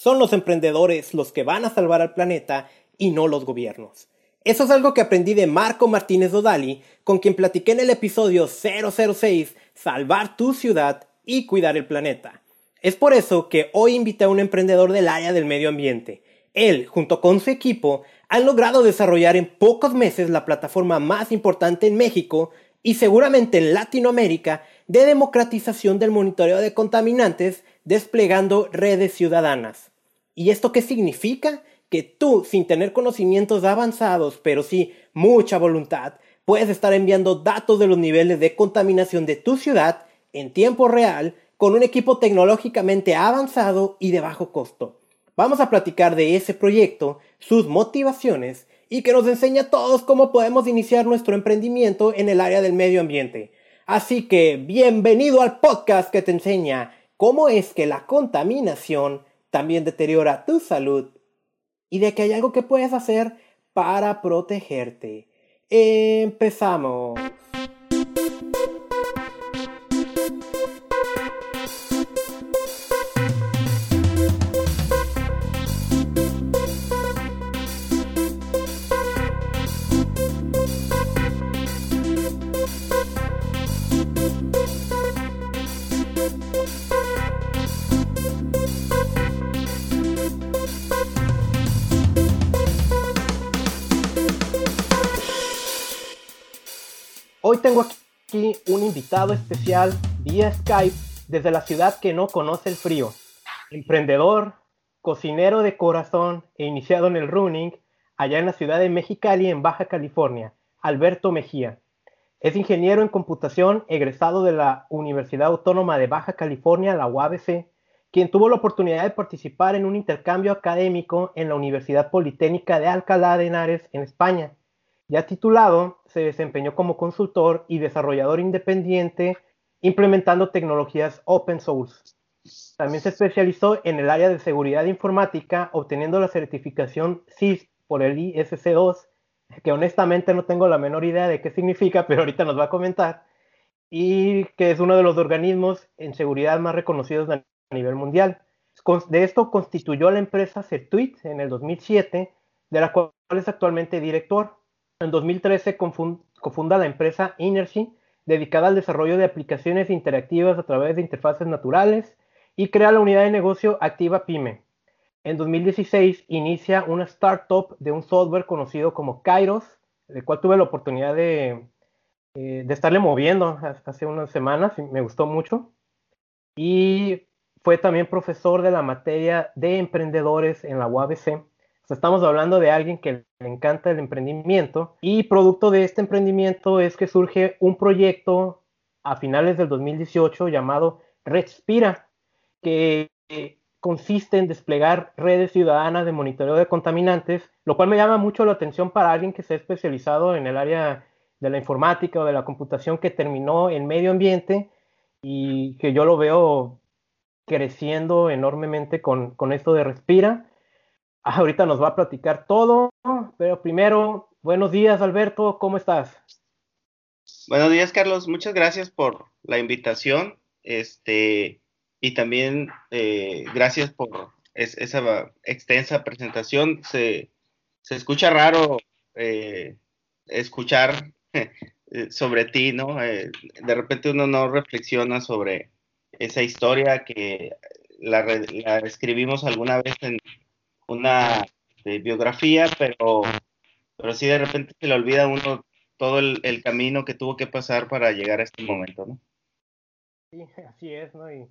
Son los emprendedores los que van a salvar al planeta y no los gobiernos. Eso es algo que aprendí de Marco Martínez Dodali, con quien platiqué en el episodio 006, Salvar tu ciudad y cuidar el planeta. Es por eso que hoy invité a un emprendedor del área del medio ambiente. Él, junto con su equipo, han logrado desarrollar en pocos meses la plataforma más importante en México y seguramente en Latinoamérica de democratización del monitoreo de contaminantes desplegando redes ciudadanas. ¿Y esto qué significa? Que tú, sin tener conocimientos avanzados, pero sí mucha voluntad, puedes estar enviando datos de los niveles de contaminación de tu ciudad en tiempo real con un equipo tecnológicamente avanzado y de bajo costo. Vamos a platicar de ese proyecto, sus motivaciones y que nos enseña a todos cómo podemos iniciar nuestro emprendimiento en el área del medio ambiente. Así que bienvenido al podcast que te enseña cómo es que la contaminación también deteriora tu salud y de que hay algo que puedes hacer para protegerte. Empezamos. Hoy tengo aquí un invitado especial vía Skype desde la ciudad que no conoce el frío. Emprendedor, cocinero de corazón e iniciado en el running allá en la ciudad de Mexicali, en Baja California, Alberto Mejía. Es ingeniero en computación egresado de la Universidad Autónoma de Baja California, la UABC, quien tuvo la oportunidad de participar en un intercambio académico en la Universidad Politécnica de Alcalá de Henares, en España ya titulado, se desempeñó como consultor y desarrollador independiente implementando tecnologías open source. También se especializó en el área de seguridad informática, obteniendo la certificación CIS por el ISC2, que honestamente no tengo la menor idea de qué significa, pero ahorita nos va a comentar, y que es uno de los organismos en seguridad más reconocidos a nivel mundial. De esto constituyó la empresa Certuit en el 2007, de la cual es actualmente director. En 2013 cofunda la empresa Inergy, dedicada al desarrollo de aplicaciones interactivas a través de interfaces naturales, y crea la unidad de negocio Activa Pyme. En 2016 inicia una startup de un software conocido como Kairos, el cual tuve la oportunidad de, eh, de estarle moviendo hace unas semanas y me gustó mucho. Y fue también profesor de la materia de emprendedores en la UABC estamos hablando de alguien que le encanta el emprendimiento y producto de este emprendimiento es que surge un proyecto a finales del 2018 llamado Respira, que consiste en desplegar redes ciudadanas de monitoreo de contaminantes, lo cual me llama mucho la atención para alguien que se ha especializado en el área de la informática o de la computación que terminó en medio ambiente y que yo lo veo creciendo enormemente con, con esto de Respira ahorita nos va a platicar todo, pero primero, buenos días Alberto, ¿cómo estás? Buenos días Carlos, muchas gracias por la invitación, este, y también eh, gracias por esa extensa presentación. Se, escucha raro eh, escuchar sobre ti, ¿no? Eh, de repente uno no reflexiona sobre esa historia que la escribimos alguna vez en, una este, biografía, pero, pero sí de repente se le olvida uno todo el, camino que tuvo que pasar para llegar a este momento, ¿no? Sí, así es, ¿no? Y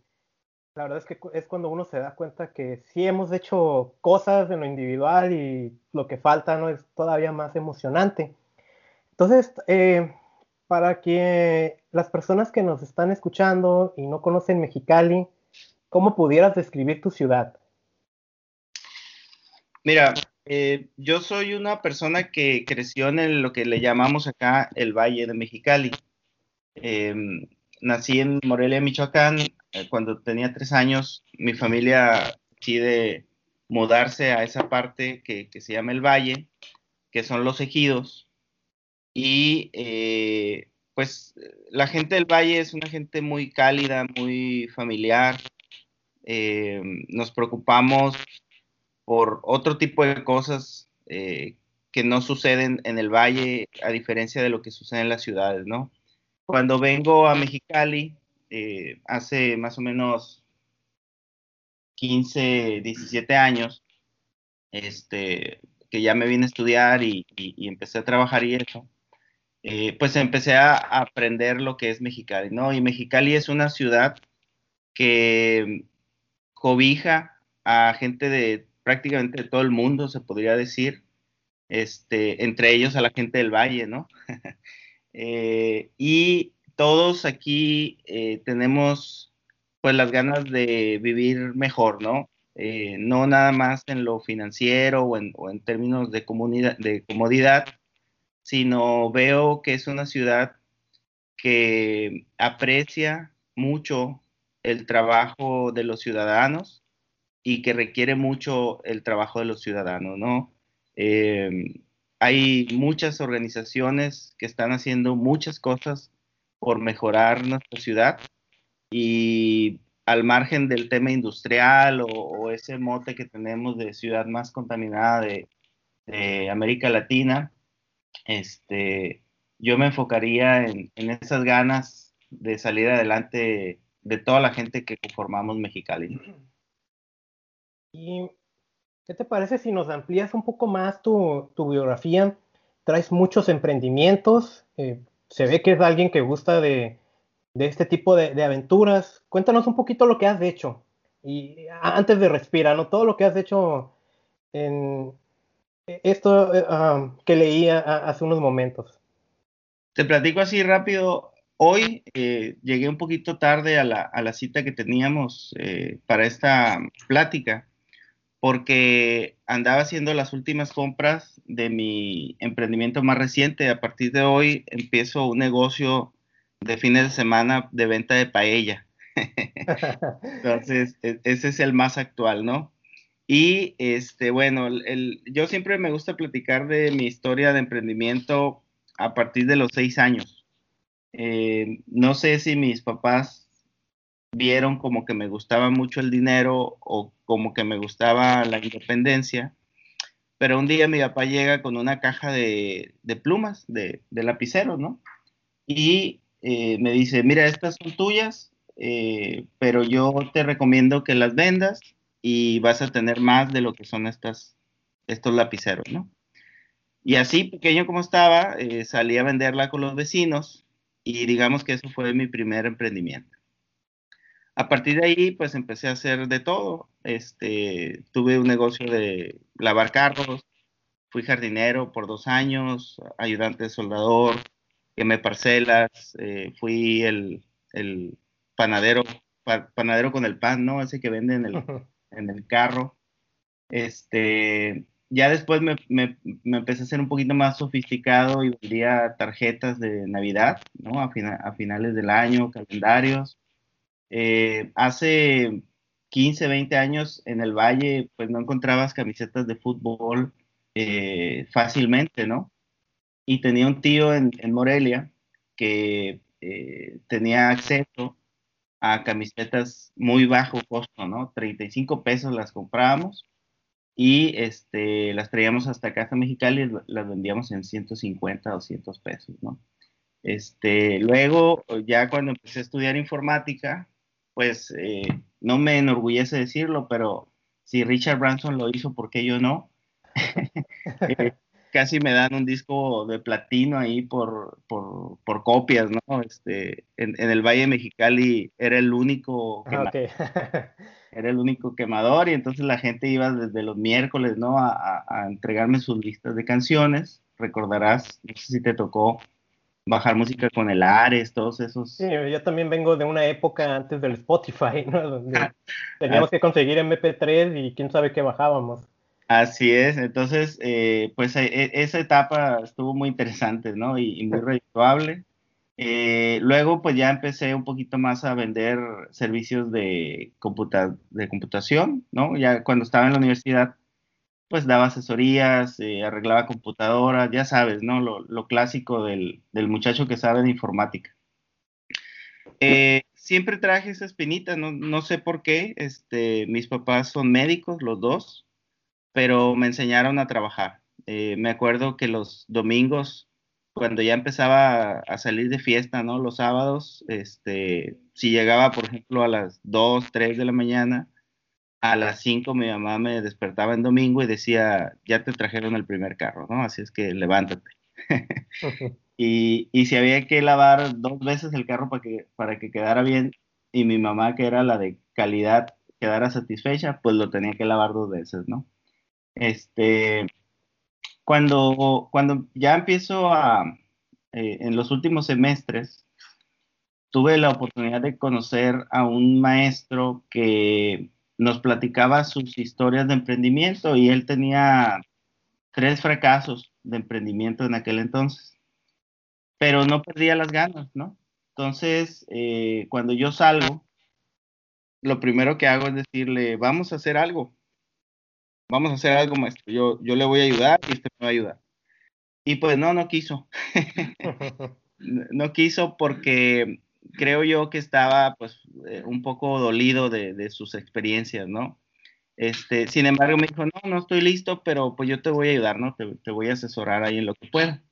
la verdad es que es cuando uno se da cuenta que sí hemos hecho cosas en lo individual y lo que falta, ¿no? Es todavía más emocionante. Entonces, eh, para que las personas que nos están escuchando y no conocen Mexicali, ¿cómo pudieras describir tu ciudad? Mira, eh, yo soy una persona que creció en lo que le llamamos acá el Valle de Mexicali. Em, nací en Morelia, Michoacán. Eh, cuando tenía tres años, mi familia decide mudarse a esa parte que, se llama el Valle, que son los ejidos. Y eh, pues la gente del Valle es una gente muy cálida, muy familiar. eh, nos preocupamos por otro tipo de cosas eh, que no suceden en el valle, a diferencia de lo que sucede en las ciudades, ¿no? Cuando vengo a Mexicali, eh, hace más o menos 15, 17 años, este, que ya me vine a estudiar y, empecé a trabajar y eso, eh, pues empecé a, aprender lo que es Mexicali, ¿no? Y Mexicali es una ciudad que cobija a gente de prácticamente todo el mundo, se podría decir, este, entre ellos a la gente del valle, ¿no? Eh, y todos aquí eh, tenemos pues las ganas de vivir mejor, ¿no? Eh, no nada más en lo financiero o en, términos de, de comodidad, sino veo que es una ciudad que aprecia mucho el trabajo de los ciudadanos y que requiere mucho el trabajo de los ciudadanos, ¿no? hay muchas organizaciones que están haciendo muchas cosas por mejorar nuestra ciudad y al margen del tema industrial o, ese mote que tenemos de ciudad más contaminada de, América Latina, este, yo me enfocaría en, esas ganas de salir adelante de toda la gente que conformamos Mexicali. Y ¿Qué te parece si nos amplías un poco más tu, biografía? Traes muchos emprendimientos, eh, se ve que es alguien que gusta de, este tipo de, aventuras. Cuéntanos un poquito lo que has hecho. Y antes de respirar, ¿no? Todo lo que has hecho en esto eh, ah, que leía hace unos momentos. Te platico así rápido. Hoy eh, llegué un poquito tarde a la, cita que teníamos para esta plática porque andaba haciendo las últimas compras de mi emprendimiento más reciente. A partir de hoy empiezo un negocio de fines de semana de venta de paella. Entonces, e, ese es el más actual, ¿no? Y este, bueno, el, yo siempre me gusta platicar de mi historia de emprendimiento a partir de los seis años. Eh, no sé si mis papás vieron como que me gustaba mucho el dinero o como que me gustaba la independencia. Pero un día mi papá llega con una caja de, plumas, de, de, lapicero, ¿no? Y eh, me dice, mira, estas son tuyas, eh, pero yo te recomiendo que las vendas y vas a tener más de lo que son estas, estos lapiceros, ¿no? Y así, pequeño como estaba, eh, salí a venderla con los vecinos y digamos que eso fue mi primer emprendimiento. A partir de ahí, pues empecé a hacer de todo. Este, tuve un negocio de lavar carros, fui jardinero por dos años, ayudante de soldador, quemé parcelas, eh, fui el, panadero, panadero con el pan, ¿no? Ese que vende en el, en el carro. Este, ya después me, me, empecé a ser un poquito más sofisticado y vendía tarjetas de Navidad, ¿no? A, a finales del año, calendarios. Eh, hace 15, 20 años en el Valle, pues no encontrabas camisetas de fútbol eh, fácilmente, ¿no? Y tenía un tío en, Morelia que eh, tenía acceso a camisetas muy bajo costo, ¿no? 35 pesos las comprábamos y este, las traíamos hasta Casa Mexicali y las vendíamos en 150, 200 pesos, ¿no? Este, luego, ya cuando empecé a estudiar informática, pues eh, no me enorgullece decirlo, pero si Richard Branson lo hizo, ¿por qué yo no? Eh, casi me dan un disco de platino ahí por, por, copias, ¿no? Este, en, el Valle Mexicali era el único ah, era el único quemador y entonces la gente iba desde los miércoles, ¿no? A, a entregarme sus listas de canciones. Recordarás, no sé si te tocó bajar música con el Ares, todos esos. Sí, yo también vengo de una época antes del Spotify, ¿no? Donde ah, teníamos que conseguir MP3 y quién sabe qué bajábamos. Así es, entonces, eh, pues e, e, esa etapa estuvo muy interesante, ¿no? Y, muy redituable. Eh, luego, pues ya empecé un poquito más a vender servicios de, de computación, ¿no? Ya cuando estaba en la universidad, pues daba asesorías, eh, arreglaba computadoras, ya sabes, ¿no? Lo, clásico del, muchacho que sabe de informática. Eh, siempre traje esa espinita, no, no sé por qué. Este, mis papás son médicos, los dos, pero me enseñaron a trabajar. Eh, me acuerdo que los domingos, cuando ya empezaba a salir de fiesta, ¿no? Los sábados, este, si llegaba, por ejemplo, a las 2, 3 de la mañana, a las 5 mi mamá me despertaba en domingo y decía, ya te trajeron el primer carro, ¿no? Así es que levántate. y, y si había que lavar dos veces el carro para que, para que quedara bien, y mi mamá, que era la de calidad, quedara satisfecha, pues lo tenía que lavar dos veces, ¿no? Este, cuando, cuando ya empiezo a, eh, en los últimos semestres, tuve la oportunidad de conocer a un maestro que nos platicaba sus historias de emprendimiento y él tenía tres fracasos de emprendimiento en aquel entonces, pero no perdía las ganas, ¿no? Entonces, eh, cuando yo salgo, lo primero que hago es decirle, vamos a hacer algo, vamos a hacer algo, maestro, yo, yo le voy a ayudar y usted me va a ayudar. Y pues no, no quiso. no quiso porque creo yo que estaba pues eh, un poco dolido de, sus experiencias, ¿no? Este, sin embargo, me dijo, no, no estoy listo, pero pues yo te voy a ayudar, ¿no? Te, voy a asesorar ahí en lo que pueda.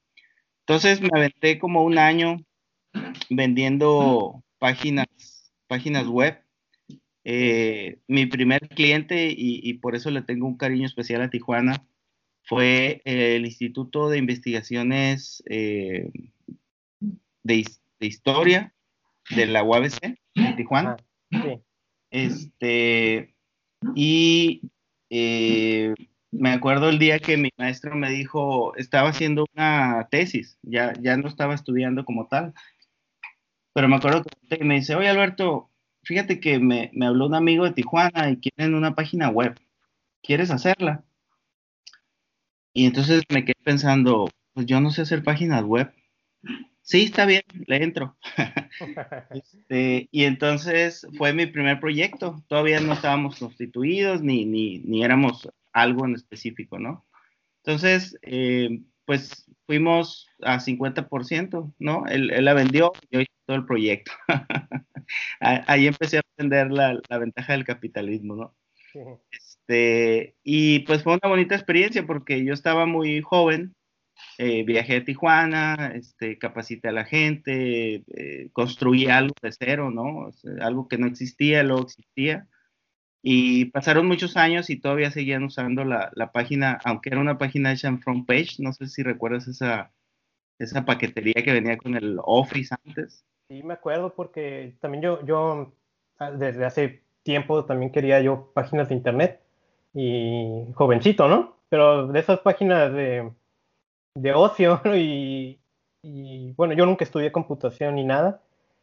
Entonces me aventé como un año vendiendo páginas, páginas web. Eh, mi primer cliente, y, por eso le tengo un cariño especial a Tijuana, fue el Instituto de Investigaciones eh, de, de Historia de la UABC en Tijuana. Ah, este, y eh, me acuerdo el día que mi maestro me dijo, estaba haciendo una tesis, ya, ya no estaba estudiando como tal, pero me acuerdo que me dice, oye Alberto, fíjate que me, me habló un amigo de Tijuana y quieren una página web, ¿quieres hacerla? Y entonces me quedé pensando, pues yo no sé hacer páginas web. Sí, está bien, le entro. Este, y entonces fue mi primer proyecto. Todavía no estábamos constituidos ni, ni, ni éramos algo en específico, ¿no? Entonces, eh, pues fuimos a 50%, ¿no? Él, él, la vendió y yo hice todo el proyecto. Ahí empecé a aprender la, la ventaja del capitalismo, ¿no? Este, y pues fue una bonita experiencia porque yo estaba muy joven, eh, viajé a Tijuana, este, capacité a la gente, eh, construí algo de cero, ¿no? algo que no existía, luego existía. Y pasaron muchos años y todavía seguían usando la, la, página, aunque era una página hecha en front page, no sé si recuerdas esa, esa paquetería que venía con el Office antes. Sí, me acuerdo porque también yo, yo ah, desde hace tiempo también quería yo páginas de internet y jovencito, ¿no? Pero de esas páginas de de ocio y, y, bueno, yo nunca estudié computación ni nada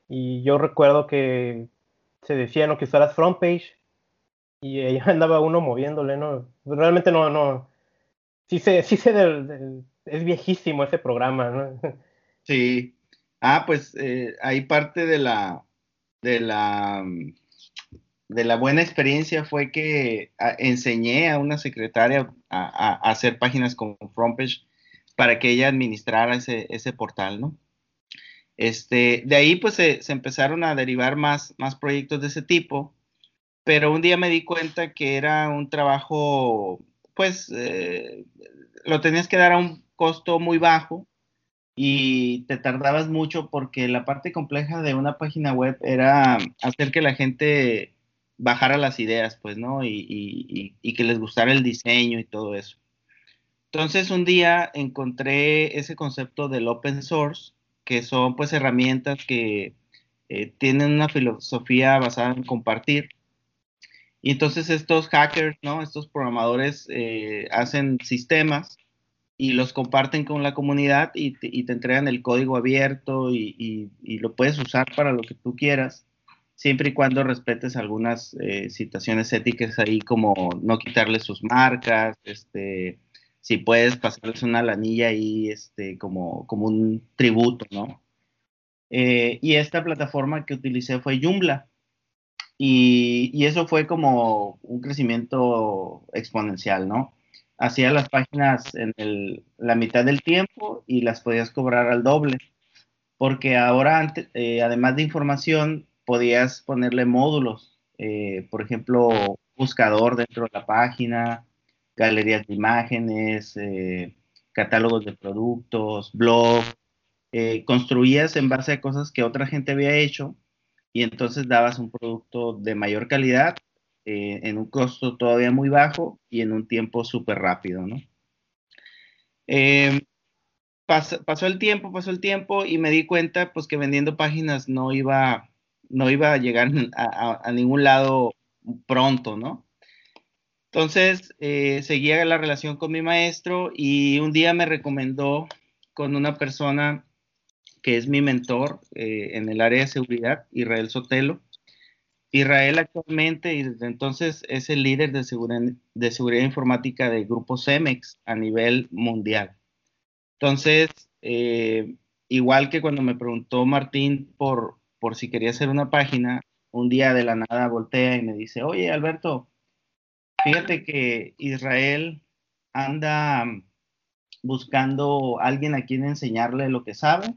y yo recuerdo que se decía ¿no? que usaras front page y ahí andaba uno moviéndole, ¿no? Realmente no, no, sí sé, sí sé del, es viejísimo ese programa, ¿no? Sí, ah, pues eh, ahí parte de la, de la, de la buena experiencia fue que ah, enseñé a una secretaria a, a, a hacer páginas con FrontPage para que ella administrara ese, ese portal, ¿no? Este, de ahí pues se, empezaron a derivar más, más proyectos de ese tipo, pero un día me di cuenta que era un trabajo, pues eh, lo tenías que dar a un costo muy bajo y te tardabas mucho porque la parte compleja de una página web era hacer que la gente bajara las ideas, pues, ¿no? y, y que les gustara el diseño y todo eso. Entonces un día encontré ese concepto del open source, que son pues herramientas que eh, tienen una filosofía basada en compartir. Y entonces estos hackers, ¿no? Estos programadores eh, hacen sistemas y los comparten con la comunidad y te, entregan el código abierto y, lo puedes usar para lo que tú quieras, siempre y cuando respetes algunas eh, situaciones éticas ahí como no quitarle sus marcas, este, si puedes pasarles una lanilla ahí, este, como, como un tributo, ¿no? Eh, y esta plataforma que utilicé fue Joomla. Y, y, eso fue como un crecimiento exponencial, ¿no? Hacía las páginas en el, la mitad del tiempo y las podías cobrar al doble. Porque ahora, eh, además de información, podías ponerle módulos, eh, por ejemplo, buscador dentro de la página, galerías de imágenes, eh, catálogos de productos, blog, construías en base a cosas que otra gente había hecho y entonces dabas un producto de mayor calidad en un costo todavía muy bajo y en un tiempo súper rápido, ¿no? pasó, el tiempo, pasó el tiempo y me di cuenta pues que vendiendo páginas no iba, no iba a llegar a, ningún lado pronto, ¿no? Entonces eh, seguía la relación con mi maestro y un día me recomendó con una persona que es mi mentor eh, en el área de seguridad, Israel Sotelo. Israel actualmente y desde entonces es el líder de seguridad, de seguridad informática del grupo CEMEX a nivel mundial. Entonces, eh, igual que cuando me preguntó Martín por, por si quería hacer una página, un día de la nada voltea y me dice, oye Alberto, fíjate que Israel anda buscando a alguien a quien enseñarle lo que sabe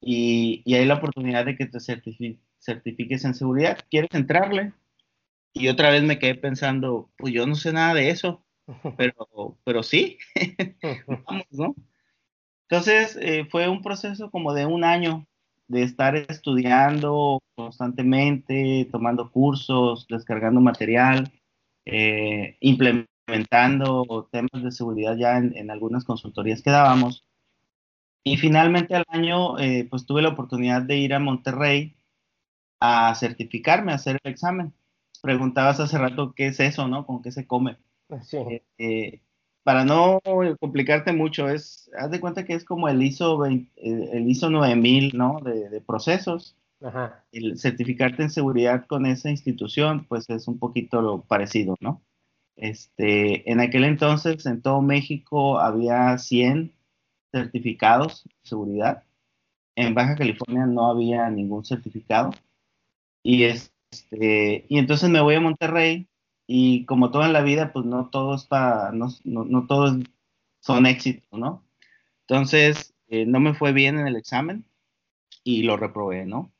y, hay la oportunidad de que te certifiques en seguridad. ¿Quieres entrarle? Y otra vez me quedé pensando, pues yo no sé nada de eso, pero, pero sí, vamos, ¿no? Entonces, eh, fue un proceso como de un año de estar estudiando constantemente, tomando cursos, descargando material, eh, implementando temas de seguridad ya en, algunas consultorías que dábamos. Y finalmente al año, eh, pues tuve la oportunidad de ir a Monterrey a certificarme, a hacer el examen. Preguntabas hace rato qué es eso, ¿no? ¿Con qué se come? Sí para no complicarte mucho, es, haz de cuenta que es como el ISO, el ISO 9000, ¿no? De, procesos. El certificarte en seguridad con esa institución, pues es un poquito lo parecido, ¿no? Este, en aquel entonces, en todo México había 100 certificados de seguridad. En Baja California no había ningún certificado. Y, este, y entonces me voy a Monterrey y como todo en la vida, pues no todos, para, no, no, todos son éxitos, ¿no? Entonces, eh, no me fue bien en el examen y lo reprobé, ¿no?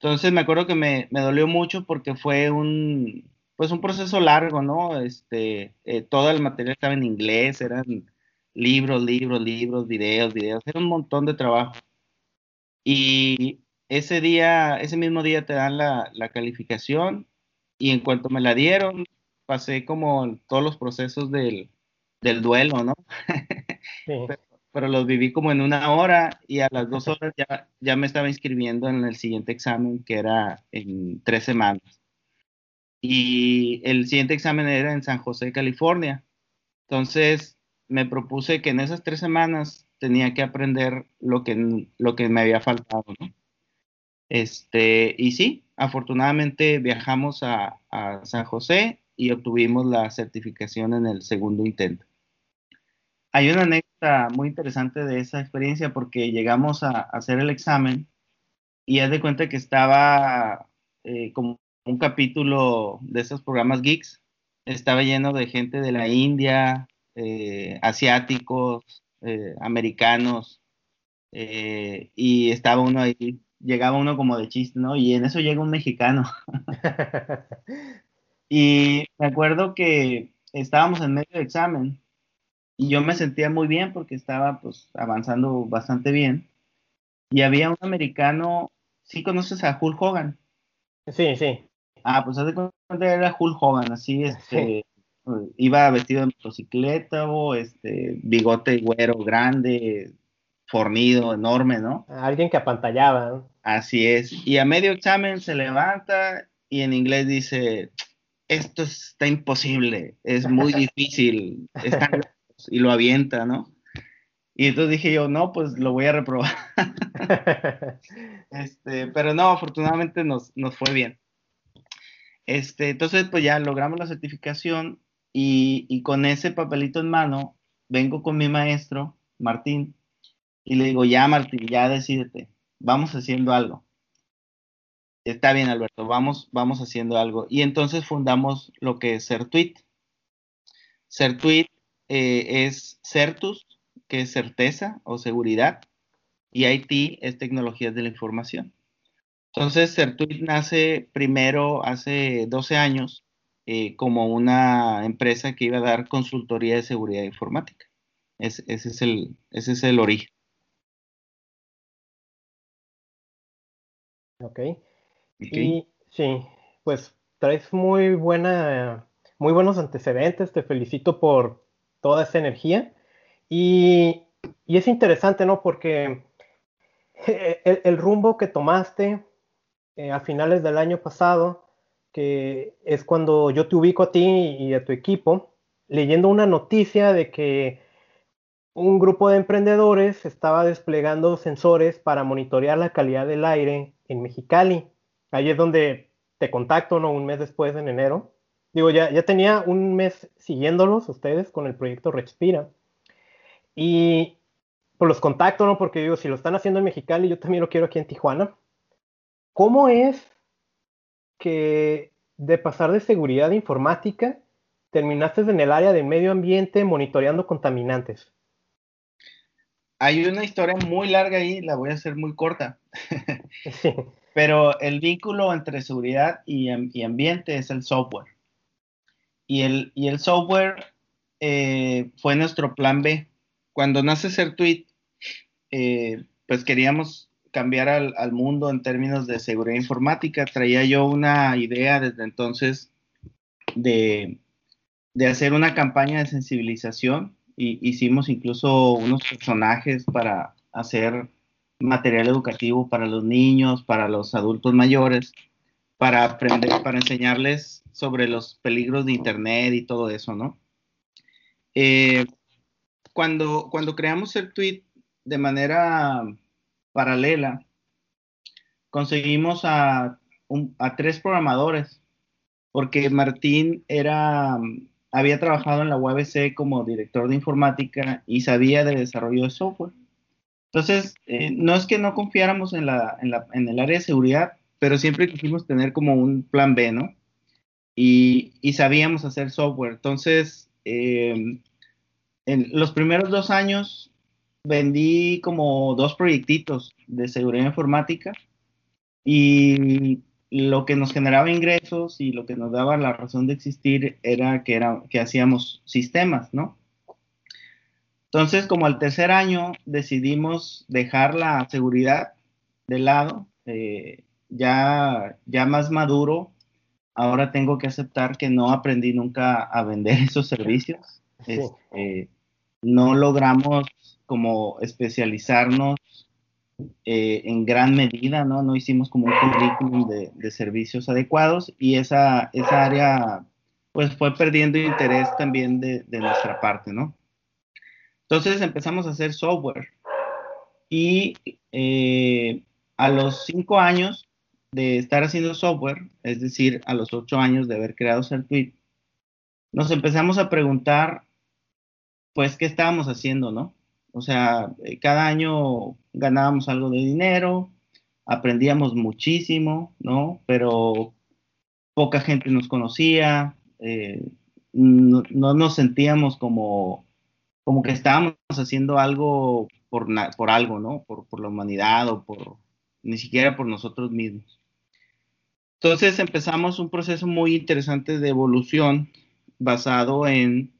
Entonces me acuerdo que me, me, dolió mucho porque fue un, pues un proceso largo, ¿no? Este, eh, todo el material estaba en inglés, eran libros, libros, libros, videos, videos, era un montón de trabajo. Y ese día, ese mismo día te dan la, la calificación y en cuanto me la dieron, pasé como todos los procesos del, duelo, ¿no? pero, los viví como en una hora y a las dos horas ya, ya me estaba inscribiendo en el siguiente examen que era en tres semanas. Y el siguiente examen era en San José, California. Entonces me propuse que en esas tres semanas tenía que aprender lo que, lo que me había faltado, ¿no? Este, y sí, afortunadamente viajamos a, San José y obtuvimos la certificación en el segundo intento. Hay una anécdota muy interesante de esa experiencia porque llegamos a, hacer el examen y haz de cuenta que estaba eh, como un capítulo de esos programas geeks, estaba lleno de gente de la India, eh, asiáticos, eh, americanos, y estaba uno ahí llegaba uno como de chiste, ¿no? Y en eso llega un mexicano. y me acuerdo que estábamos en medio de examen y yo me sentía muy bien porque estaba pues avanzando bastante bien. Y había un americano, ¿sí conoces a Hulk Hogan? Sí, sí. Ah, pues hace cuenta era Hulk Hogan, así, este, iba vestido de motocicleta o este, bigote güero grande, fornido, enorme, ¿no? Alguien que apantallaba. ¿no? Así es. Y a medio examen se levanta y en inglés dice, esto está imposible, es muy difícil, y lo avienta, ¿no? Y entonces dije yo, no, pues lo voy a reprobar. este, pero no, afortunadamente nos, nos fue bien. Este, entonces, pues ya logramos la certificación y, y con ese papelito en mano, vengo con mi maestro, Martín, y le digo, ya Martín, ya decídete, vamos haciendo algo. Está bien, Alberto, vamos, vamos haciendo algo. Y entonces fundamos lo que es Certuit. Certuit eh, es Certus, que es certeza o seguridad, y IT es tecnologías de la información. Entonces, Certuit nace primero hace 12 años eh, como una empresa que iba a dar consultoría de seguridad informática. ese, es el, ese es el origen. Ok. Y sí, pues traes muy buena, muy buenos antecedentes. Te felicito por toda esa energía. Y, es interesante, ¿no? Porque el, rumbo que tomaste eh, a finales del año pasado, que es cuando yo te ubico a ti y a tu equipo, leyendo una noticia de que un grupo de emprendedores estaba desplegando sensores para monitorear la calidad del aire en Mexicali. Ahí es donde te contacto, ¿no? Un mes después, en enero. Digo, ya, ya tenía un mes siguiéndolos ustedes con el proyecto Respira. Y pues los contacto, ¿no? Porque digo, si lo están haciendo en Mexicali, yo también lo quiero aquí en Tijuana. ¿Cómo es que de pasar de seguridad informática terminaste en el área de medio ambiente monitoreando contaminantes? Hay una historia muy larga ahí, la voy a hacer muy corta. Pero el vínculo entre seguridad y, ambiente es el software. Y el, y el software eh, fue nuestro plan B. Cuando nace Certuit, eh, pues queríamos cambiar al, mundo en términos de seguridad informática. Traía yo una idea desde entonces de, de hacer una campaña de sensibilización y hicimos incluso unos personajes para hacer material educativo para los niños, para los adultos mayores, para aprender, para enseñarles sobre los peligros de Internet y todo eso, ¿no? Eh, cuando, cuando creamos el tweet de manera paralela, conseguimos a, a tres programadores, porque Martín era había trabajado en la UABC como director de informática y sabía de desarrollo de software. Entonces, eh, no es que no confiáramos en, la, en, la, en, el área de seguridad, pero siempre quisimos tener como un plan B, ¿no? Y, sabíamos hacer software. Entonces, eh, en los primeros dos años vendí como dos proyectitos de seguridad informática y lo que nos generaba ingresos y lo que nos daba la razón de existir era que, era, que hacíamos sistemas, ¿no? Entonces, como al tercer año decidimos dejar la seguridad de lado, eh, ya, ya más maduro, ahora tengo que aceptar que no aprendí nunca a vender esos servicios. Este, no logramos como especializarnos eh, en gran medida, ¿no? No hicimos como un currículum de, servicios adecuados y esa, esa área pues fue perdiendo interés también de, nuestra parte, ¿no? Entonces empezamos a hacer software y eh, a los cinco años de estar haciendo software, es decir, a los ocho años de haber creado Certuit, nos empezamos a preguntar, pues, ¿qué estábamos haciendo, no? O sea, eh, cada año ganábamos algo de dinero, aprendíamos muchísimo, ¿no? Pero poca gente nos conocía, eh, no, nos sentíamos como, como que estábamos haciendo algo por, por algo, ¿no? Por, por la humanidad o por, ni siquiera por nosotros mismos. Entonces empezamos un proceso muy interesante de evolución basado en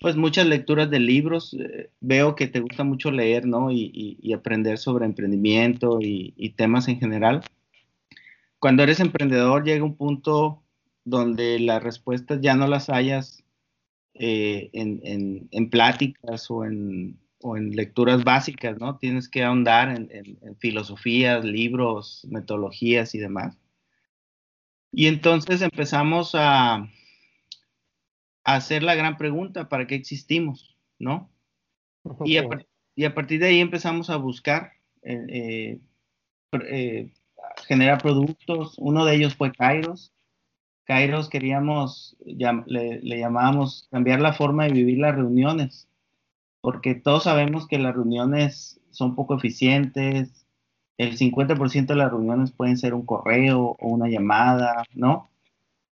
pues muchas lecturas de libros. Eh, veo que te gusta mucho leer, ¿no? Y, aprender sobre emprendimiento y, temas en general. Cuando eres emprendedor llega un punto donde las respuestas ya no las hayas eh, en, pláticas o en, lecturas básicas, ¿no? Tienes que ahondar en filosofías, libros, metodologías y demás. Y entonces empezamos a, hacer la gran pregunta, ¿para qué existimos? ¿No? Y, a, partir de ahí empezamos a buscar, eh, eh, eh, generar productos. Uno de ellos fue Kairos. Kairos queríamos, le, le llamábamos cambiar la forma de vivir las reuniones, porque todos sabemos que las reuniones son poco eficientes, el 50% de las reuniones pueden ser un correo o una llamada, ¿no?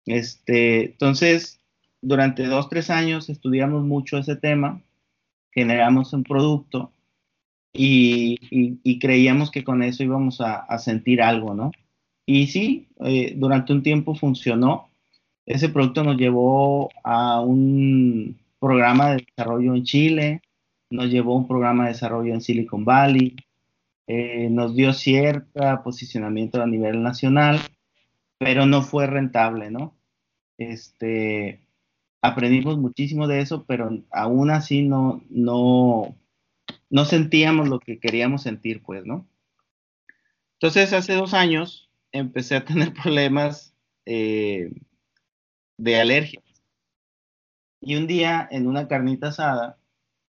Este, entonces, durante dos, tres años estudiamos mucho ese tema, generamos un producto y, creíamos que con eso íbamos a, sentir algo, ¿no? Y sí, eh, durante un tiempo funcionó. Ese producto nos llevó a un programa de desarrollo en Chile, nos llevó a un programa de desarrollo en Silicon Valley, eh, nos dio cierto posicionamiento a nivel nacional, pero no fue rentable, ¿no? Este, aprendimos muchísimo de eso, pero aún así no, no, no sentíamos lo que queríamos sentir, pues, ¿no? Entonces, hace dos años empecé a tener problemas eh, de alergia. Y un día, en una carnita asada,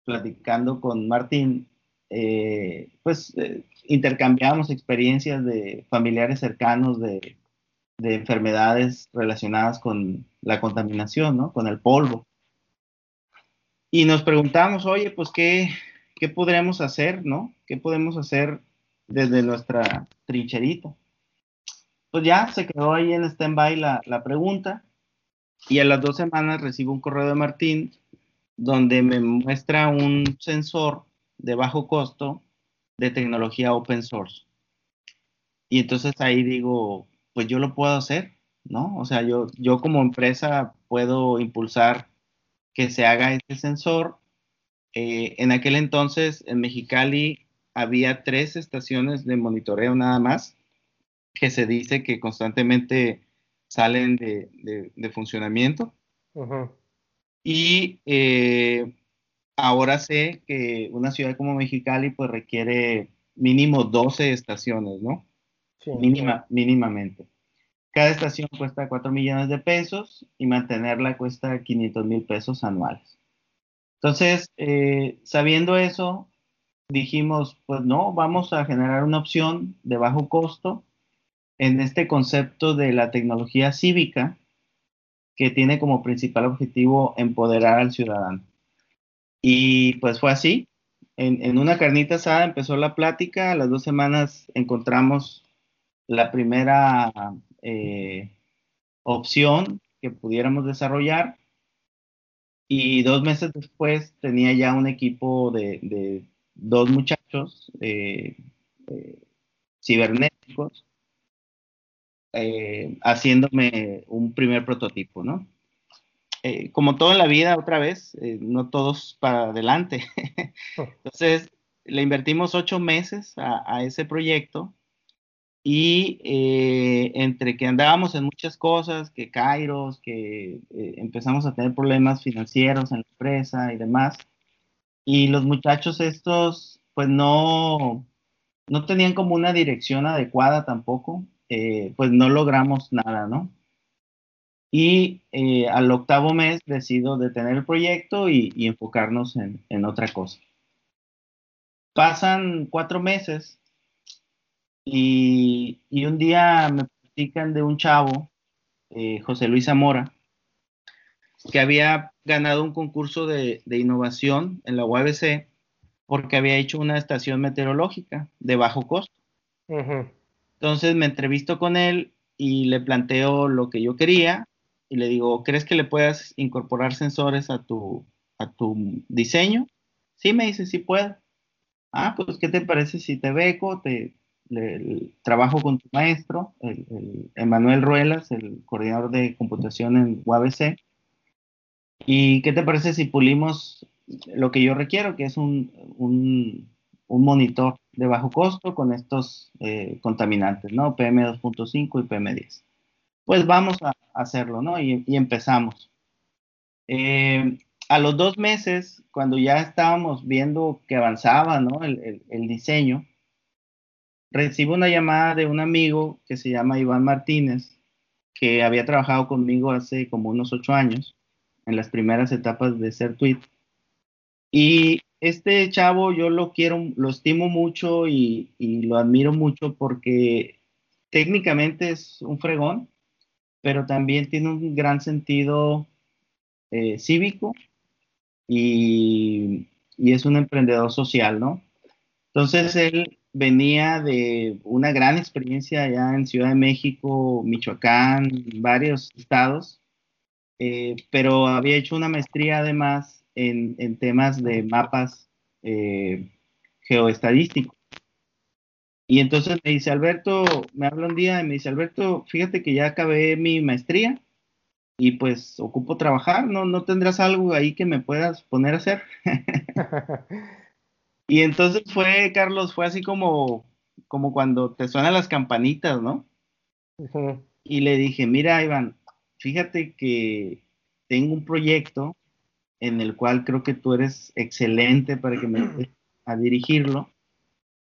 platicando con Martín, eh, pues eh, intercambiamos experiencias de familiares cercanos de, de, enfermedades relacionadas con la contaminación, ¿no? Con el polvo. Y nos preguntamos, oye, pues, ¿qué, qué podremos hacer, ¿no? ¿Qué podemos hacer desde nuestra trincherita? Pues ya se quedó ahí en stand-by la, la pregunta y a las dos semanas recibo un correo de Martín donde me muestra un sensor de bajo costo de tecnología open source. Y entonces ahí digo, pues yo lo puedo hacer, ¿no? O sea, yo, yo como empresa puedo impulsar que se haga este sensor. Eh, en aquel entonces en Mexicali había tres estaciones de monitoreo nada más que se dice que constantemente salen de, de, funcionamiento. Y eh, ahora sé que una ciudad como Mexicali pues requiere mínimo 12 estaciones, ¿no? Sí, Mínima, Mínimamente. Cada estación cuesta 4 millones de pesos y mantenerla cuesta 500 mil pesos anuales. Entonces, eh, sabiendo eso, dijimos, pues no, vamos a generar una opción de bajo costo en este concepto de la tecnología cívica que tiene como principal objetivo empoderar al ciudadano. Y pues fue así. En, una carnita asada empezó la plática, a las dos semanas encontramos la primera eh, opción que pudiéramos desarrollar y dos meses después tenía ya un equipo de, dos muchachos eh, eh, cibernéticos haciéndome un primer prototipo, ¿no? Eh, como todo en la vida, otra vez, eh, no todos para adelante. Oh. Entonces, le invertimos ocho meses a, ese proyecto y entre que andábamos en muchas cosas, que Kairos, que empezamos a tener problemas financieros en la empresa y demás, y los muchachos estos, pues no, no tenían como una dirección adecuada tampoco. Eh, pues no logramos nada, ¿no? Y eh, al octavo mes decido detener el proyecto y, enfocarnos en, otra cosa. Pasan cuatro meses y, un día me platican de un chavo, eh, José Luis Zamora, que había ganado un concurso de, innovación en la UABC porque había hecho una estación meteorológica de bajo costo. Entonces me entrevisto con él y le planteo lo que yo quería y le digo, ¿crees que le puedas incorporar sensores a tu, a tu diseño? Sí, me dice, sí puedo. Ah, pues, ¿qué te parece si te beco? Te, trabajo con tu maestro, el, Emanuel Ruelas, el coordinador de computación en UABC. ¿Y qué te parece si pulimos lo que yo requiero, que es un, un, un monitor de bajo costo con estos eh, contaminantes, ¿no? PM2.5 y PM10. Pues vamos a hacerlo, ¿no? Y, empezamos. Eh, a los dos meses, cuando ya estábamos viendo que avanzaba, ¿no? El, diseño, recibo una llamada de un amigo que se llama Iván Martínez, que había trabajado conmigo hace como unos ocho años, en las primeras etapas de ser tweet. Y este chavo yo lo quiero, lo estimo mucho y, lo admiro mucho porque técnicamente es un fregón, pero también tiene un gran sentido eh, cívico y, y, es un emprendedor social, ¿no? Entonces él venía de una gran experiencia allá en Ciudad de México, Michoacán, varios estados, eh, pero había hecho una maestría además en, temas de mapas eh, geoestadísticos. Y entonces me dice, Alberto, me habla un día y me dice, Alberto, fíjate que ya acabé mi maestría y pues ocupo trabajar, ¿no? ¿No tendrás algo ahí que me puedas poner a hacer? y entonces fue, Carlos, fue así como, como cuando te suenan las campanitas, ¿no? Y le dije, mira, Iván, fíjate que tengo un proyecto en el cual creo que tú eres excelente para que me a dirigirlo,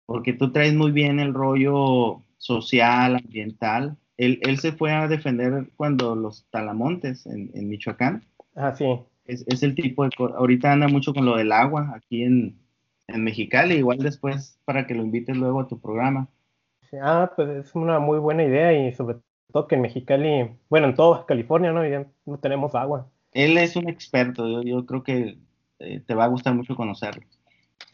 porque tú traes muy bien el rollo social, ambiental. Él, él se fue a defender cuando los talamontes en, en Michoacán. Ah, sí. Es, es, el tipo de... Ahorita anda mucho con lo del agua aquí en, en Mexicali, igual después para que lo invites luego a tu programa. ah, pues es una muy buena idea y sobre todo que en Mexicali, bueno, en toda California, ¿no? Ya no tenemos agua. Él es un experto, yo, yo creo que eh, te va a gustar mucho conocerlo.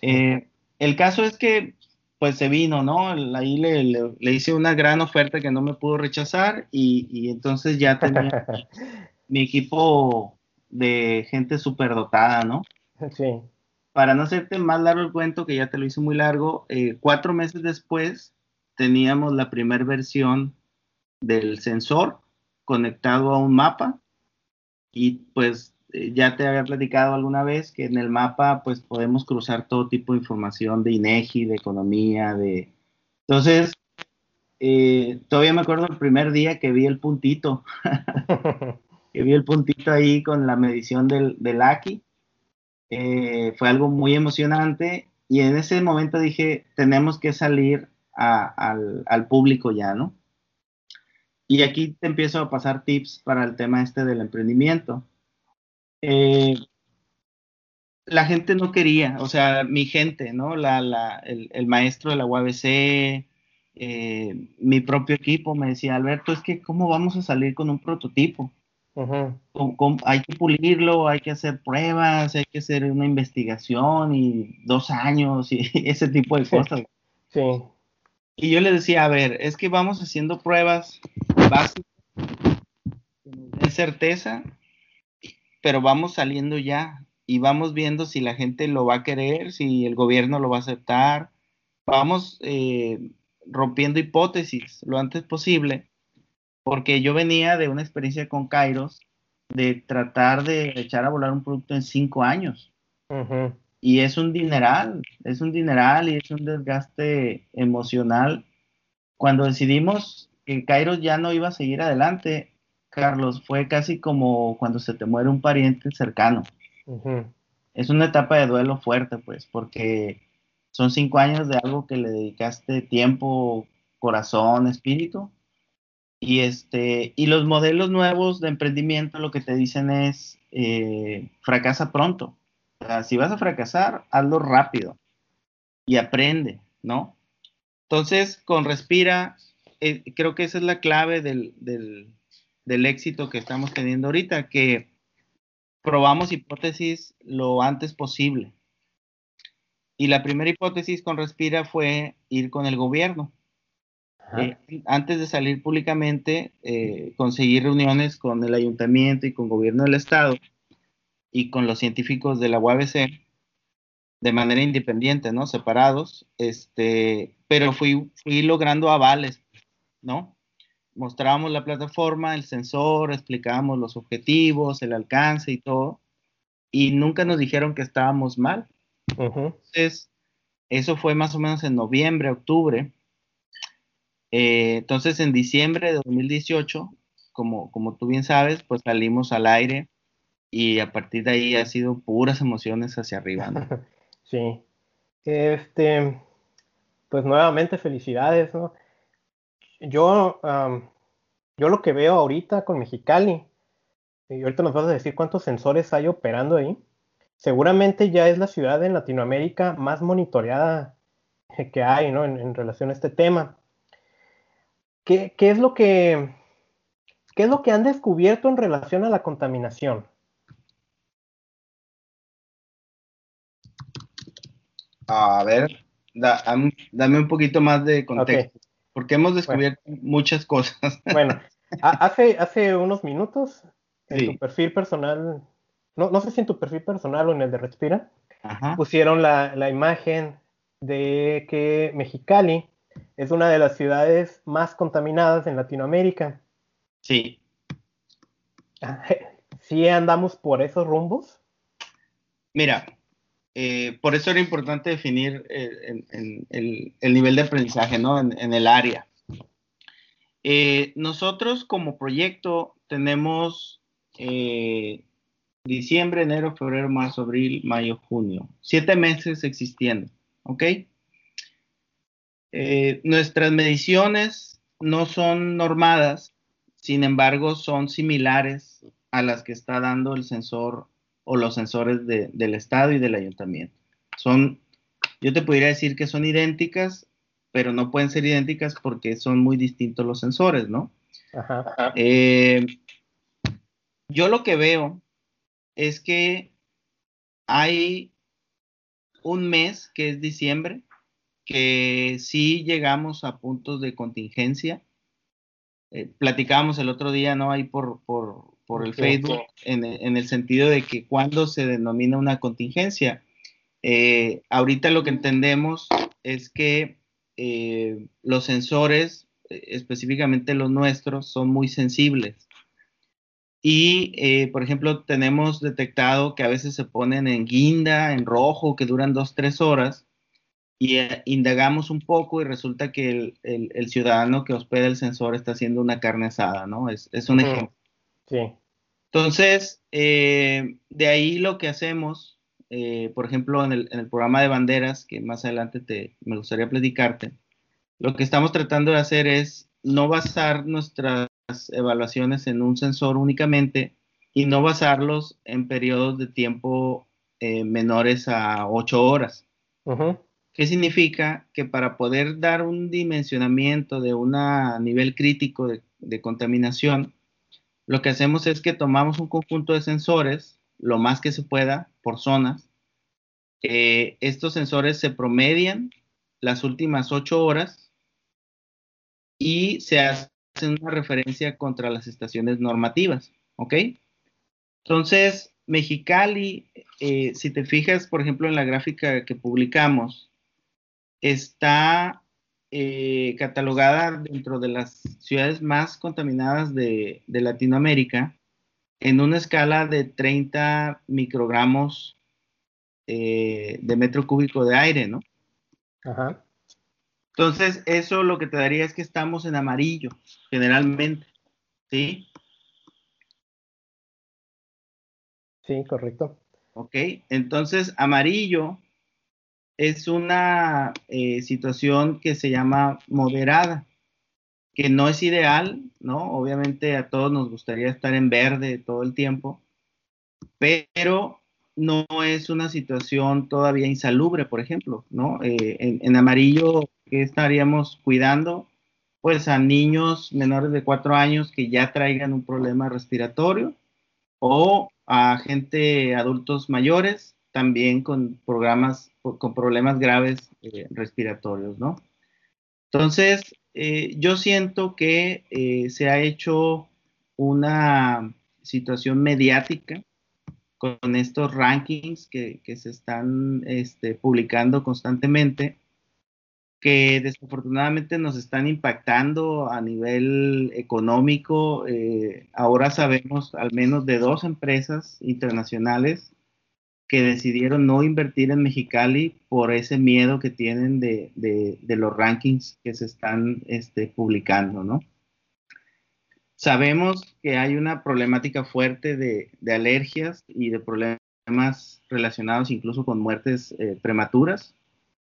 Eh, el caso es que, pues se vino, ¿no? Ahí le, le, hice una gran oferta que no me pudo rechazar y, y entonces ya tenía mi equipo de gente súper dotada, ¿no? Sí. Para no hacerte más largo el cuento, que ya te lo hice muy largo, eh, cuatro meses después teníamos la primera versión del sensor conectado a un mapa y pues eh, ya te había platicado alguna vez que en el mapa pues podemos cruzar todo tipo de información de INEGI, de economía, de... Entonces, eh, todavía me acuerdo el primer día que vi el puntito, que vi el puntito ahí con la medición del, del AKI. Eh, fue algo muy emocionante y en ese momento dije, tenemos que salir al, al público ya, ¿no? Y aquí te empiezo a pasar tips para el tema este del emprendimiento. Eh, la gente no quería, o sea, mi gente, ¿no? La, la, el, el, maestro de la UABC, eh, mi propio equipo me decía, Alberto, es que ¿cómo vamos a salir con un prototipo? Uh -huh. ¿Cómo, cómo, hay que pulirlo, hay que hacer pruebas, hay que hacer una investigación y dos años y ese tipo de cosas. Sí. Y yo le decía, a ver, es que vamos haciendo pruebas básicas que nos den certeza pero vamos saliendo ya y vamos viendo si la gente lo va a querer, si el gobierno lo va a aceptar. Vamos eh, rompiendo hipótesis lo antes posible, porque yo venía de una experiencia con Kairos de tratar de echar a volar un producto en cinco años. Uh -huh. Y es un dineral, es un dineral y es un desgaste emocional. Cuando decidimos que Kairos ya no iba a seguir adelante, Carlos, fue casi como cuando se te muere un pariente cercano. Uh -huh. Es una etapa de duelo fuerte, pues, porque son cinco años de algo que le dedicaste tiempo, corazón, espíritu. Y, este, y los modelos nuevos de emprendimiento lo que te dicen es, eh, fracasa pronto. O sea, si vas a fracasar, hazlo rápido y aprende, ¿no? Entonces, con Respira, eh, creo que esa es la clave del, del, del éxito que estamos teniendo ahorita, que probamos hipótesis lo antes posible. Y la primera hipótesis con Respira fue ir con el gobierno. Eh, antes de salir públicamente, eh, conseguir reuniones con el ayuntamiento y con gobierno del estado y con los científicos de la UABC de manera independiente, ¿no? Separados, este, pero fui, fui logrando avales, ¿no? Mostrábamos la plataforma, el sensor, explicábamos los objetivos, el alcance y todo, y nunca nos dijeron que estábamos mal. Uh -huh. Entonces, eso fue más o menos en noviembre, octubre. Eh, entonces, en diciembre de 2018, como, como tú bien sabes, pues salimos al aire y a partir de ahí ha sido puras emociones hacia arriba. ¿no? Sí. Este, pues nuevamente felicidades, ¿no? yo, um, yo lo que veo ahorita con Mexicali, y ahorita nos vas a decir cuántos sensores hay operando ahí, seguramente ya es la ciudad en Latinoamérica más monitoreada que hay ¿no? en, en relación a este tema. ¿Qué, ¿Qué, es lo que, ¿Qué es lo que han descubierto en relación a la contaminación? A ver, da, dame un poquito más de contexto. Okay porque hemos descubierto bueno. muchas cosas. Bueno, hace, hace unos minutos en sí. tu perfil personal, no, no sé si en tu perfil personal o en el de Respira, Ajá. pusieron la, la, imagen de que Mexicali es una de las ciudades más contaminadas en Latinoamérica. Sí. ¿Sí andamos por esos rumbos? Mira, eh, por eso era importante definir eh, el, nivel de aprendizaje, ¿no? En, el área. Eh, nosotros como proyecto tenemos diciembre, enero, febrero, marzo, abril, mayo, junio. Siete meses existiendo, ¿ok? nuestras mediciones no son normadas, sin embargo, son similares a las que está dando el sensor o los sensores del Estado y del ayuntamiento. Son, yo te podría decir que son idénticas, pero no pueden ser idénticas porque son muy distintos los sensores, ¿no? Ajá. Eh, yo lo que veo es que hay un mes, que es diciembre, que sí llegamos a puntos de contingencia. Eh, platicábamos el otro día, ¿no? Ahí por, por, por el Facebook en, el sentido de que cuando se denomina una contingencia, eh, ahorita lo que entendemos es que eh, los sensores, específicamente los nuestros, son muy sensibles. Y, eh, por ejemplo, tenemos detectado que a veces se ponen en guinda, en rojo, que duran dos, tres horas, y indagamos un poco y resulta que el, ciudadano que hospeda el sensor está haciendo una carne asada, ¿no? Es, un ejemplo. Sí. Entonces, eh, de ahí lo que hacemos, eh, por ejemplo, en el, programa de banderas, que más adelante te, me gustaría platicarte, lo que estamos tratando de hacer es no basar nuestras evaluaciones en un sensor únicamente y no basarlos en periodos de tiempo eh, menores a 8 horas. ¿Qué significa? Que para poder dar un dimensionamiento de un nivel crítico de contaminación, lo que hacemos es que tomamos un conjunto de sensores, lo más que se pueda, por zonas. estos sensores se promedian las últimas ocho horas y se hace una referencia contra las estaciones normativas, ¿ok? Entonces, Mexicali, eh, si te fijas, por ejemplo, en la gráfica que publicamos, está eh, catalogada dentro de las ciudades más contaminadas de, Latinoamérica en una escala de 30 microgramos eh, de metro cúbico de aire, ¿no? Ajá. Entonces, eso lo que te daría es que estamos en amarillo, generalmente, ¿sí? Sí, correcto. Ok, entonces amarillo es una eh, situación que se llama moderada, que no es ideal, ¿no? Obviamente a todos nos gustaría estar en verde todo el tiempo, pero no es una situación todavía insalubre, por ejemplo, ¿no? Eh, en, amarillo, ¿qué estaríamos cuidando? Pues a niños menores de cuatro años que ya traigan un problema respiratorio o a gente, adultos mayores, también con programas, con problemas graves eh, respiratorios, ¿no? Entonces, eh, yo siento que eh, se ha hecho una situación mediática con estos rankings que, se están este, publicando constantemente, que desafortunadamente nos están impactando a nivel económico. ahora sabemos al menos de dos empresas internacionales que decidieron no invertir en Mexicali por ese miedo que tienen de, los rankings que se están este, publicando, ¿no? Sabemos que hay una problemática fuerte de, alergias y de problemas relacionados incluso con muertes eh, prematuras.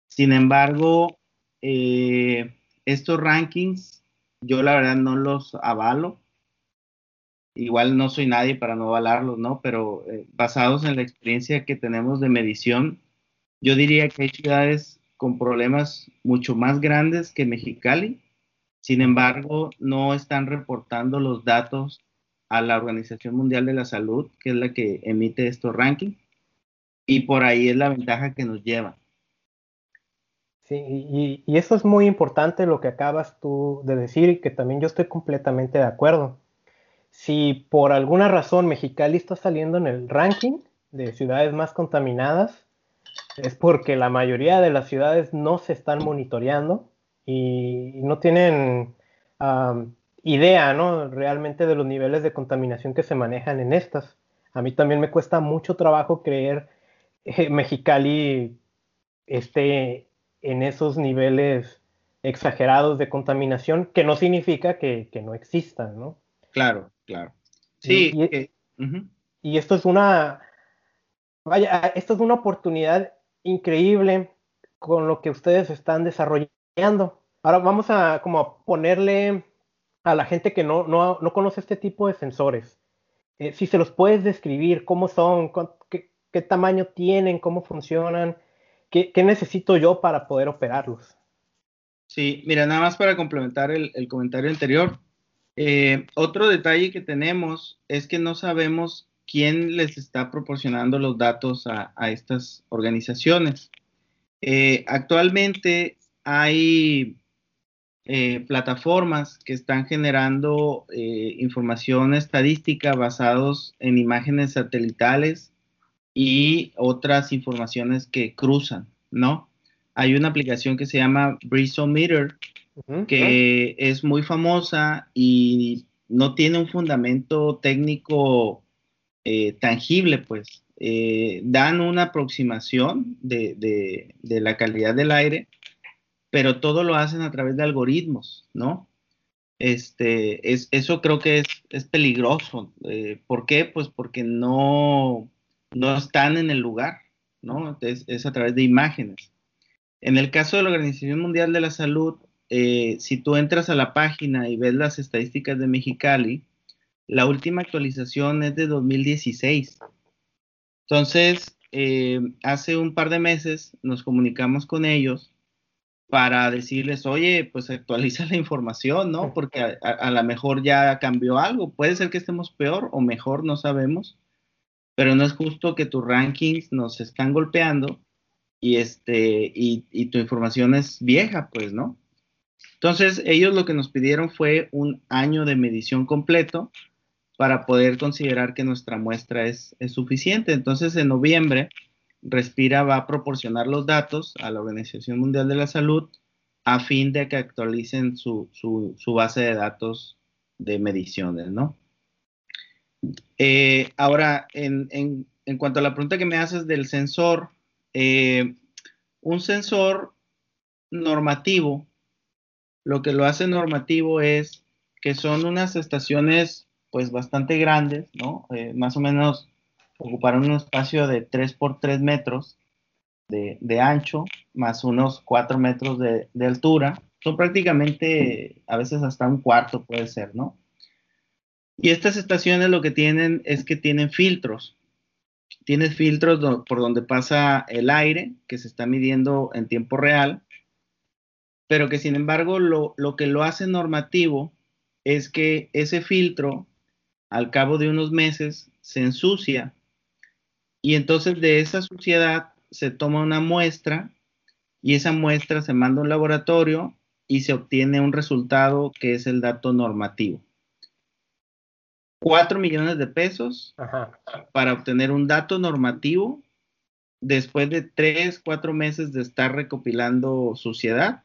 Sin embargo, eh, estos rankings yo la verdad no los avalo igual no soy nadie para no avalarlos, ¿no? Pero eh, basados en la experiencia que tenemos de medición, yo diría que hay ciudades con problemas mucho más grandes que Mexicali, sin embargo, no están reportando los datos a la Organización Mundial de la Salud, que es la que emite estos rankings, y por ahí es la ventaja que nos lleva. Sí, y, y eso es muy importante lo que acabas tú de decir y que también yo estoy completamente de acuerdo si por alguna razón Mexicali está saliendo en el ranking de ciudades más contaminadas, es porque la mayoría de las ciudades no se están monitoreando y no tienen idea, ¿no? Realmente de los niveles de contaminación que se manejan en estas. A mí también me cuesta mucho trabajo creer que Mexicali esté en esos niveles exagerados de contaminación, que no significa que, no existan, ¿no? Claro, claro. Sí. Y, y, esto es una, vaya, esto es una oportunidad increíble con lo que ustedes están desarrollando. Ahora vamos a como ponerle a la gente que no, no, no conoce este tipo de sensores. Eh, si se los puedes describir, cómo son, qué, qué tamaño tienen, cómo funcionan, qué, qué necesito yo para poder operarlos. Sí, mira, nada más para complementar el, comentario anterior. Eh, otro detalle que tenemos es que no sabemos quién les está proporcionando los datos a, estas organizaciones. Eh, actualmente hay eh, plataformas que están generando información estadística basados en imágenes satelitales y otras informaciones que cruzan, ¿no? hay una aplicación que se llama Que es muy famosa y no tiene un fundamento técnico eh, tangible, pues. Eh, dan una aproximación de, la calidad del aire, pero todo lo hacen a través de algoritmos, ¿no? Este, es, eso creo que es, peligroso. Eh, ¿Por qué? Pues porque no, no están en el lugar, ¿no? es a través de imágenes. En el caso de la Organización Mundial de la Salud, eh, si tú entras a la página y ves las estadísticas de Mexicali, la última actualización es de 2016. Entonces, eh, hace un par de meses nos comunicamos con ellos para decirles, oye, pues actualiza la información, ¿no? Porque a, a lo mejor ya cambió algo. Puede ser que estemos peor o mejor, no sabemos. Pero no es justo que tus rankings nos están golpeando y, este, y, tu información es vieja, pues, ¿no? Entonces, ellos lo que nos pidieron fue un año de medición completo para poder considerar que nuestra muestra es, suficiente. Entonces, en noviembre, Respira va a proporcionar los datos a la Organización Mundial de la Salud a fin de que actualicen su, base de datos de mediciones, ¿no? Eh, ahora, en, en, cuanto a la pregunta que me haces del sensor, eh, un sensor normativo, lo que lo hace normativo es que son unas estaciones pues bastante grandes, ¿no? Eh, más o menos ocuparon un espacio de 3 por 3 metros de, ancho, más unos 4 metros de, altura. Son prácticamente, a veces hasta un cuarto puede ser, ¿no? Y estas estaciones lo que tienen es que tienen filtros. Tienes filtros por donde pasa el aire, que se está midiendo en tiempo real, pero que sin embargo lo, que lo hace normativo es que ese filtro, al cabo de unos meses, se ensucia y entonces de esa suciedad se toma una muestra y esa muestra se manda a un laboratorio y se obtiene un resultado que es el dato normativo. 4 millones de pesos para obtener un dato normativo después de 3, 4 meses de estar recopilando suciedad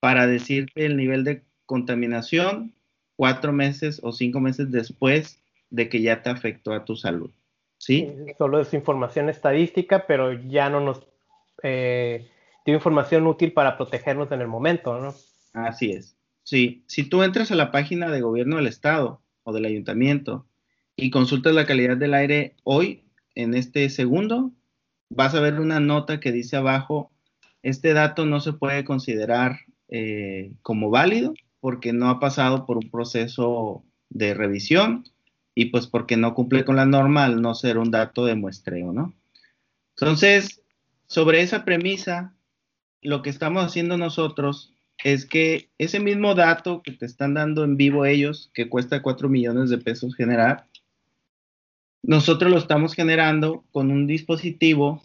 para decirte el nivel de contaminación 4 meses o 5 meses después de que ya te afectó a tu salud. ¿Sí? Solo es información estadística, pero ya no nos eh, tiene información útil para protegernos en el momento, ¿no? Así es. Sí, si tú entras a la página de gobierno del estado, del ayuntamiento y consultas la calidad del aire hoy, en este segundo, vas a ver una nota que dice abajo, este dato no se puede considerar eh, como válido porque no ha pasado por un proceso de revisión y pues porque no cumple con la norma al no ser un dato de muestreo, ¿no? Entonces, sobre esa premisa, lo que estamos haciendo nosotros es que ese mismo dato que te están dando en vivo ellos, que cuesta 4 millones de pesos generar, nosotros lo estamos generando con un dispositivo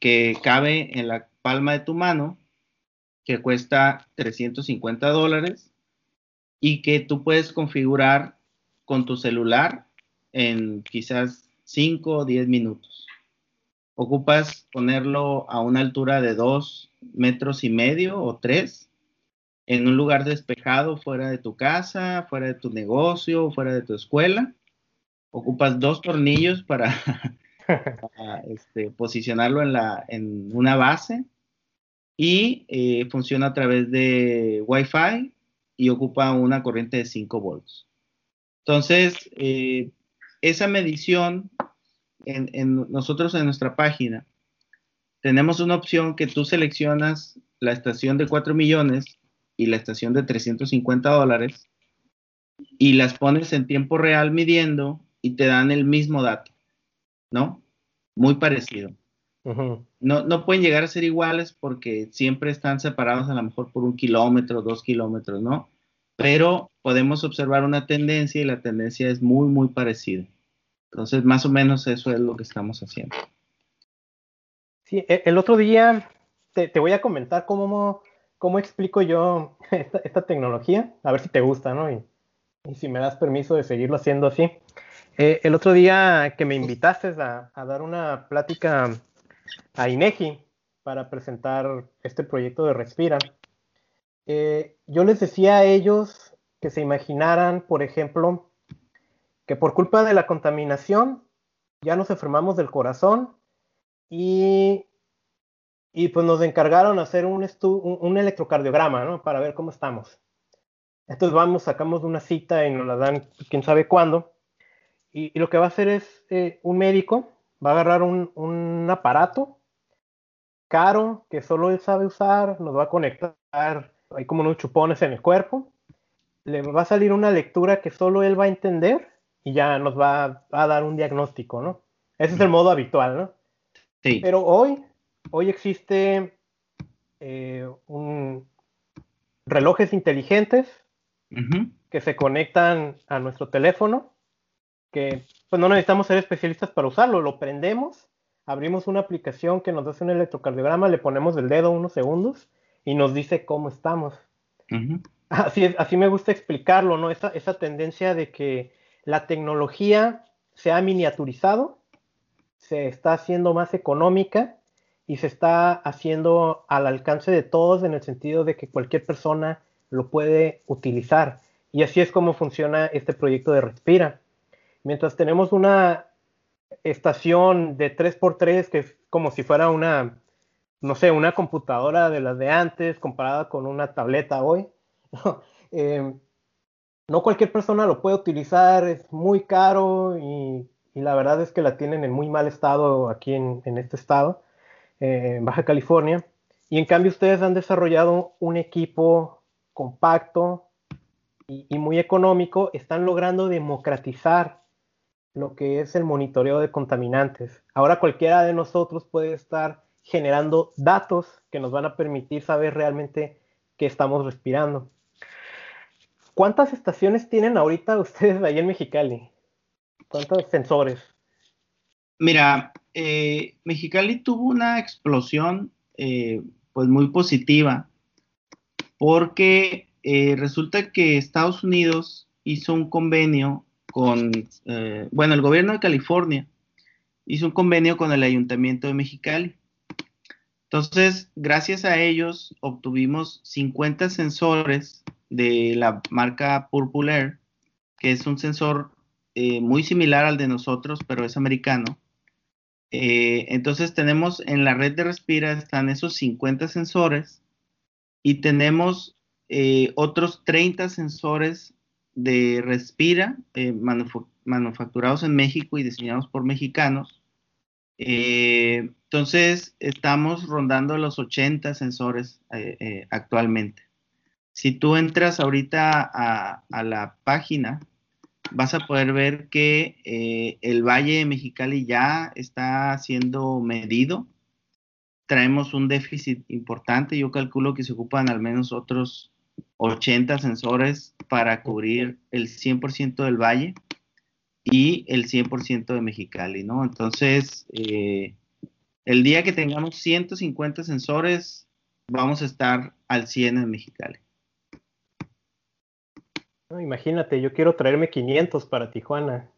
que cabe en la palma de tu mano, que cuesta 350 dólares y que tú puedes configurar con tu celular en quizás 5 o 10 minutos. Ocupas ponerlo a una altura de 2 metros y medio o 3 en un lugar despejado fuera de tu casa, fuera de tu negocio, fuera de tu escuela. Ocupas dos tornillos para, este, posicionarlo en, la, en una base y eh, funciona a través de Wi-Fi y ocupa una corriente de 5 volts. Entonces, eh, esa medición en, nosotros en nuestra página tenemos una opción que tú seleccionas la estación de 4 millones y la estación de 350 dólares y las pones en tiempo real midiendo y te dan el mismo dato, ¿no? Muy parecido. No, no pueden llegar a ser iguales porque siempre están separados a lo mejor por un kilómetro, dos kilómetros, ¿no? Pero podemos observar una tendencia y la tendencia es muy, muy parecida. Entonces, más o menos eso es lo que estamos haciendo. Sí, e, el otro día te, voy a comentar cómo, cómo explico yo esta, tecnología, a ver si te gusta, ¿no? Y, si me das permiso de seguirlo haciendo así. Eh, el otro día que me invitaste a, dar una plática a INEGI para presentar este proyecto de Respira, eh, yo les decía a ellos que se imaginaran, por ejemplo, que por culpa de la contaminación ya nos enfermamos del corazón y, y pues nos encargaron hacer un, un, electrocardiograma, ¿no? Para ver cómo estamos. Entonces vamos, sacamos una cita y nos la dan quién sabe cuándo. Y, lo que va a hacer es eh, un médico, va a agarrar un, un aparato caro que solo él sabe usar, nos va a conectar, hay como unos chupones en el cuerpo, le va a salir una lectura que solo él va a entender y ya nos va a dar un diagnóstico, ¿no? Ese es el modo habitual, ¿no? Sí. Pero hoy, hoy existe eh, un, relojes inteligentes que se conectan a nuestro teléfono, que pues no necesitamos ser especialistas para usarlo, lo prendemos, abrimos una aplicación que nos hace un electrocardiograma, le ponemos el dedo unos segundos y nos dice cómo estamos. Así, es, así me gusta explicarlo, ¿no? Esa, esa tendencia de que la tecnología se ha miniaturizado, se está haciendo más económica y se está haciendo al alcance de todos en el sentido de que cualquier persona lo puede utilizar. Y así es como funciona este proyecto de Respira. Mientras tenemos una estación de 3x3 que es como si fuera una, no sé, una computadora de las de antes comparada con una tableta hoy, eh, no cualquier persona lo puede utilizar, es muy caro y, la verdad es que la tienen en muy mal estado aquí en, este estado, eh, en Baja California. Y en cambio ustedes han desarrollado un equipo compacto y, y, muy económico, están logrando democratizar lo que es el monitoreo de contaminantes. Ahora cualquiera de nosotros puede estar generando datos que nos van a permitir saber realmente qué estamos respirando. ¿Cuántas estaciones tienen ahorita ustedes ahí en Mexicali? ¿Cuántos sensores? Mira, eh, Mexicali tuvo una explosión eh, pues muy positiva porque eh, resulta que Estados Unidos hizo un convenio con, bueno, el gobierno de California hizo un convenio con el ayuntamiento de Mexicali. Entonces, gracias a ellos obtuvimos 50 sensores de la marca Purple Air, que es un sensor eh, muy similar al de nosotros, pero es americano. Eh, entonces tenemos en la red de Respira están esos 50 sensores y tenemos eh, otros 30 sensores de Respira manufacturados en México y diseñados por mexicanos. entonces estamos rondando los 80 sensores actualmente. Si tú entras ahorita a, la página, vas a poder ver que eh, el Valle de Mexicali ya está siendo medido. Traemos un déficit importante. Yo calculo que se ocupan al menos otros 80 sensores para cubrir el 100% del valle y el 100% de Mexicali, ¿no? Entonces, eh, el día que tengamos 150 sensores, vamos a estar al 100 en Mexicali imagínate, yo quiero traerme 500 para Tijuana.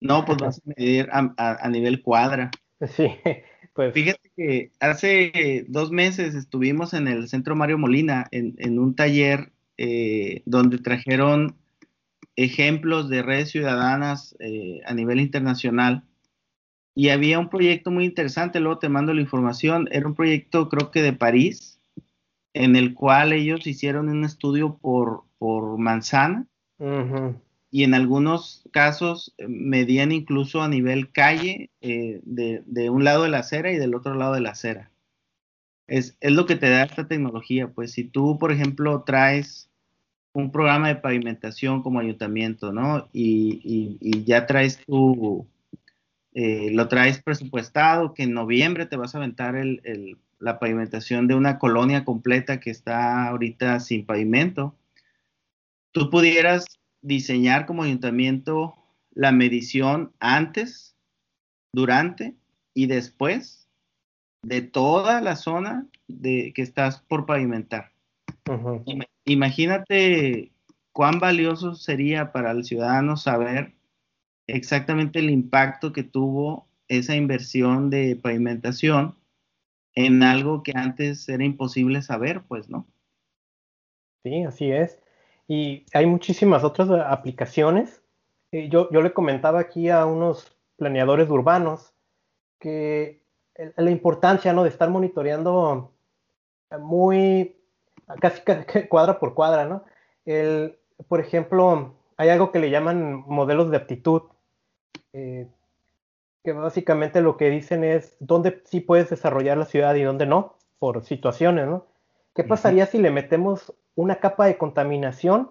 No, pues vas a medir a, nivel cuadra. Sí, Pues, Fíjate que hace dos meses estuvimos en el Centro Mario Molina en, un taller eh, donde trajeron ejemplos de redes ciudadanas eh, a nivel internacional. Y había un proyecto muy interesante, luego te mando la información, era un proyecto creo que de París, en el cual ellos hicieron un estudio por, por manzana y en algunos casos eh, medían incluso a nivel calle eh, de, un lado de la acera y del otro lado de la acera. Es, es, lo que te da esta tecnología, pues si tú, por ejemplo, traes un programa de pavimentación como ayuntamiento, ¿no? Y, y, ya traes tu, eh, lo traes presupuestado, que en noviembre te vas a aventar el, la pavimentación de una colonia completa que está ahorita sin pavimento, tú pudieras diseñar como ayuntamiento la medición antes, durante y después de toda la zona de, que estás por pavimentar. Imagínate cuán valioso sería para el ciudadano saber exactamente el impacto que tuvo esa inversión de pavimentación en algo que antes era imposible saber, pues, ¿no? Sí, así es. Y hay muchísimas otras aplicaciones. Eh, yo, yo le comentaba aquí a unos planeadores urbanos que la importancia ¿no? de estar monitoreando muy casi, cuadra por cuadra, ¿no? El, por ejemplo, hay algo que le llaman modelos de aptitud, eh, que básicamente lo que dicen es dónde sí puedes desarrollar la ciudad y dónde no, por situaciones, ¿no? ¿Qué pasaría si le metemos una capa de contaminación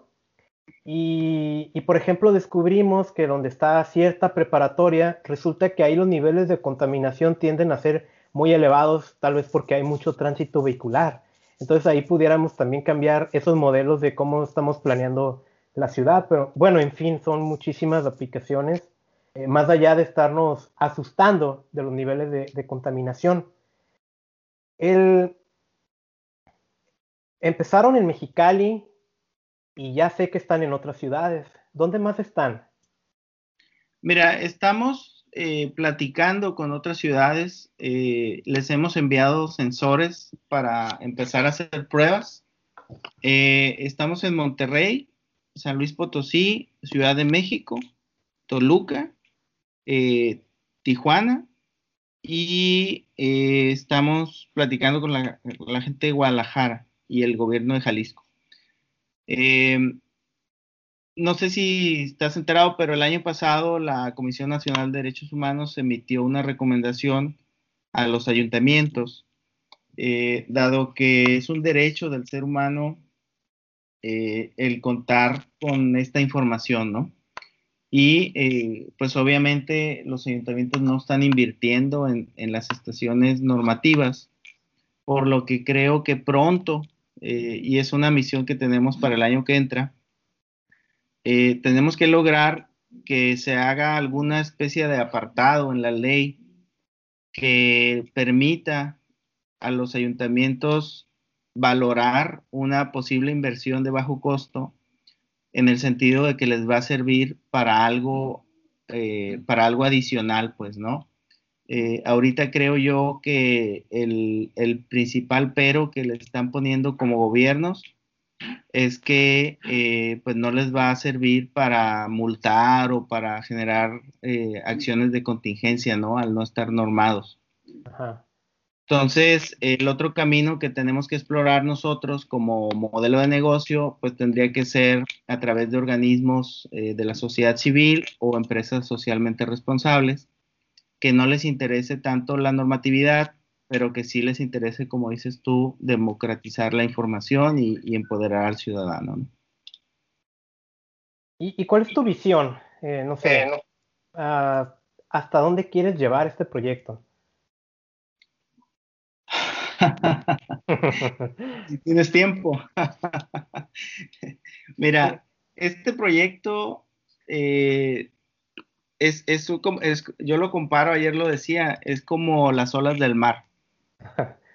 y, por ejemplo, descubrimos que donde está cierta preparatoria, resulta que ahí los niveles de contaminación tienden a ser muy elevados, tal vez porque hay mucho tránsito vehicular. Entonces ahí pudiéramos también cambiar esos modelos de cómo estamos planeando la ciudad. Pero bueno, en fin, son muchísimas aplicaciones, eh, más allá de estarnos asustando de los niveles de, de contaminación. El, Empezaron en Mexicali y ya sé que están en otras ciudades. ¿Dónde más están? Mira, estamos eh, platicando con otras ciudades. Eh, les hemos enviado sensores para empezar a hacer pruebas. Eh, estamos en Monterrey, San Luis Potosí, Ciudad de México, Toluca, Tijuana y estamos platicando con la, gente de Guadalajara y el gobierno de Jalisco. Eh, no sé si estás enterado, pero el año pasado la Comisión Nacional de Derechos Humanos emitió una recomendación a los ayuntamientos, eh, dado que es un derecho del ser humano eh, el contar con esta información, ¿no? Y pues obviamente los ayuntamientos no están invirtiendo en, en las estaciones normativas, por lo que creo que pronto eh, y es una misión que tenemos para el año que entra, eh, tenemos que lograr que se haga alguna especie de apartado en la ley que permita a los ayuntamientos valorar una posible inversión de bajo costo en el sentido de que les va a servir para algo, eh, para algo adicional, pues, ¿no? Eh, ahorita creo yo que el, principal pero que le están poniendo como gobiernos es que eh, pues no les va a servir para multar o para generar eh, acciones de contingencia, ¿no? Al no estar normados. Entonces, el otro camino que tenemos que explorar nosotros como modelo de negocio, pues tendría que ser a través de organismos de la sociedad civil o empresas socialmente responsables que no les interese tanto la normatividad, pero que sí les interese, como dices tú, democratizar la información y, empoderar al ciudadano. ¿Y, cuál es tu visión? Eh, no sé, eh, ah, ¿hasta dónde quieres llevar este proyecto? si tienes tiempo. Mira, este proyecto eh, es, es, yo lo comparo, ayer lo decía, es como las olas del mar.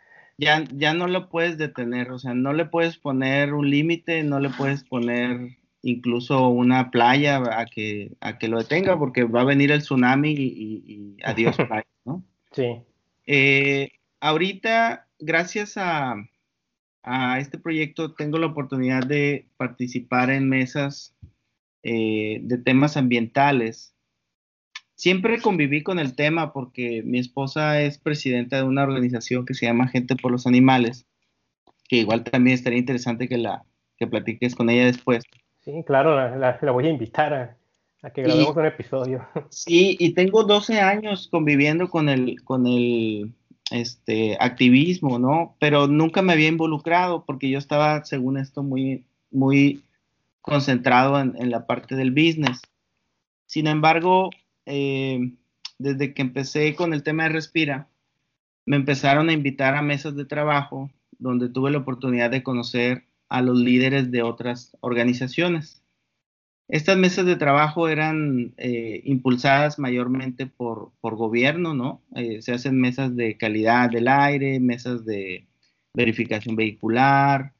Ya, ya no lo puedes detener, o sea, no le puedes poner un límite, no le puedes poner incluso una playa a que, a que lo detenga, porque va a venir el tsunami y, adiós playa, ¿no? Sí. Eh, ahorita, gracias a, este proyecto, tengo la oportunidad de participar en mesas eh, de temas ambientales. Siempre conviví con el tema porque mi esposa es presidenta de una organización que se llama Gente por los Animales, que igual también estaría interesante que la que platiques con ella después. Sí, claro, la, voy a invitar a, a que grabemos un episodio. Sí, y tengo 12 años conviviendo con el, con el este, activismo, ¿no? Pero nunca me había involucrado porque yo estaba, según esto, muy, muy concentrado en, la parte del business. Sin embargo, eh, desde que empecé con el tema de Respira, me empezaron a invitar a mesas de trabajo donde tuve la oportunidad de conocer a los líderes de otras organizaciones. Estas mesas de trabajo eran eh, impulsadas mayormente por, gobierno, ¿no? Eh, se hacen mesas de calidad del aire, mesas de verificación vehicular.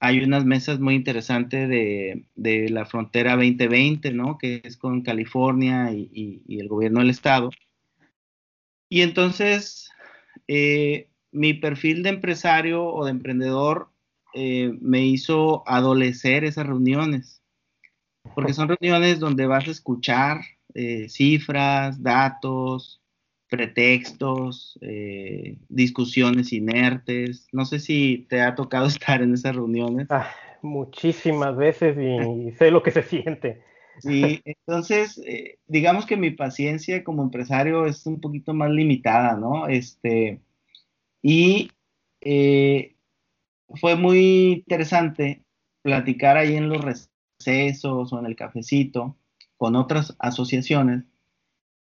Hay unas mesas muy interesantes de, la frontera 2020, ¿no? Que es con California y, el gobierno del estado. Y entonces, eh, mi perfil de empresario o de emprendedor me hizo adolecer esas reuniones porque son reuniones donde vas a escuchar eh, cifras, datos, pretextos, eh, discusiones inertes. No sé si te ha tocado estar en esas reuniones. Ah, muchísimas veces y sé lo que se siente. Sí, entonces, eh, digamos que mi paciencia como empresario es un poquito más limitada, ¿no? Este, y fue muy interesante platicar ahí en los o en el cafecito con otras asociaciones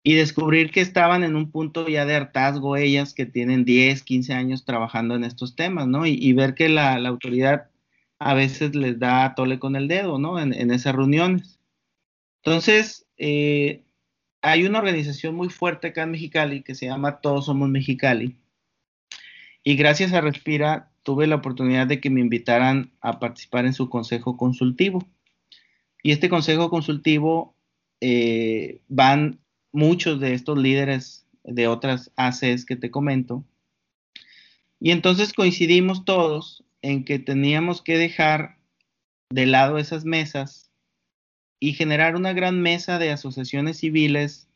y descubrir que estaban en un punto ya de hartazgo ellas que tienen 10, 15 años trabajando en estos temas, ¿no? Y, ver que la, autoridad a veces les da tole con el dedo, ¿no? En, esas reuniones. Entonces, eh, hay una organización muy fuerte acá en Mexicali que se llama Todos Somos Mexicali. Y gracias a Respira tuve la oportunidad de que me invitaran a participar en su consejo consultivo. Y este consejo consultivo eh, van muchos de estos líderes de otras ACs que te comento. Y entonces coincidimos todos en que teníamos que dejar de lado esas mesas y generar una gran mesa de asociaciones civiles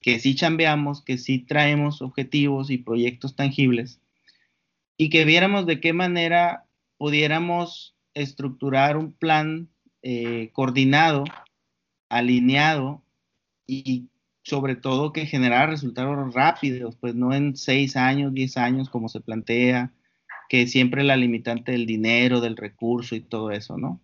que sí chambeamos, que sí traemos objetivos y proyectos tangibles y que viéramos de qué manera pudiéramos estructurar un plan eh, coordinado, alineado y sobre todo que generara resultados rápidos, pues no en seis años, diez años como se plantea, que siempre la limitante del dinero, del recurso y todo eso, ¿no?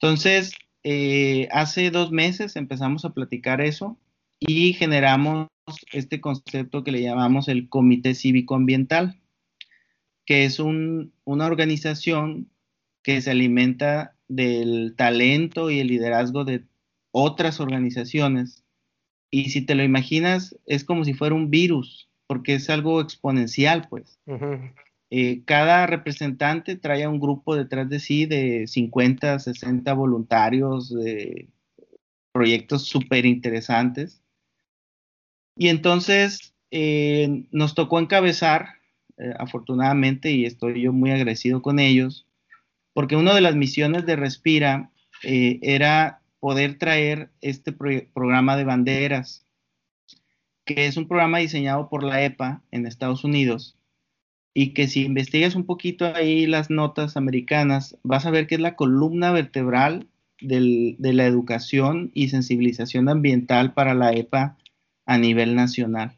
Entonces, eh, hace dos meses empezamos a platicar eso y generamos este concepto que le llamamos el Comité Cívico Ambiental, que es una organización que se alimenta del talento y el liderazgo de otras organizaciones. Y si te lo imaginas, es como si fuera un virus, porque es algo exponencial, pues. Eh, cada representante trae a un grupo detrás de sí de 50, 60 voluntarios, de proyectos súper interesantes. Y entonces eh, nos tocó encabezar, eh, afortunadamente, y estoy yo muy agradecido con ellos, porque una de las misiones de Respira eh, era poder traer este programa de banderas, que es un programa diseñado por la EPA en Estados Unidos, y que si investigas un poquito ahí las notas americanas, vas a ver que es la columna vertebral de la educación y sensibilización ambiental para la EPA a nivel nacional.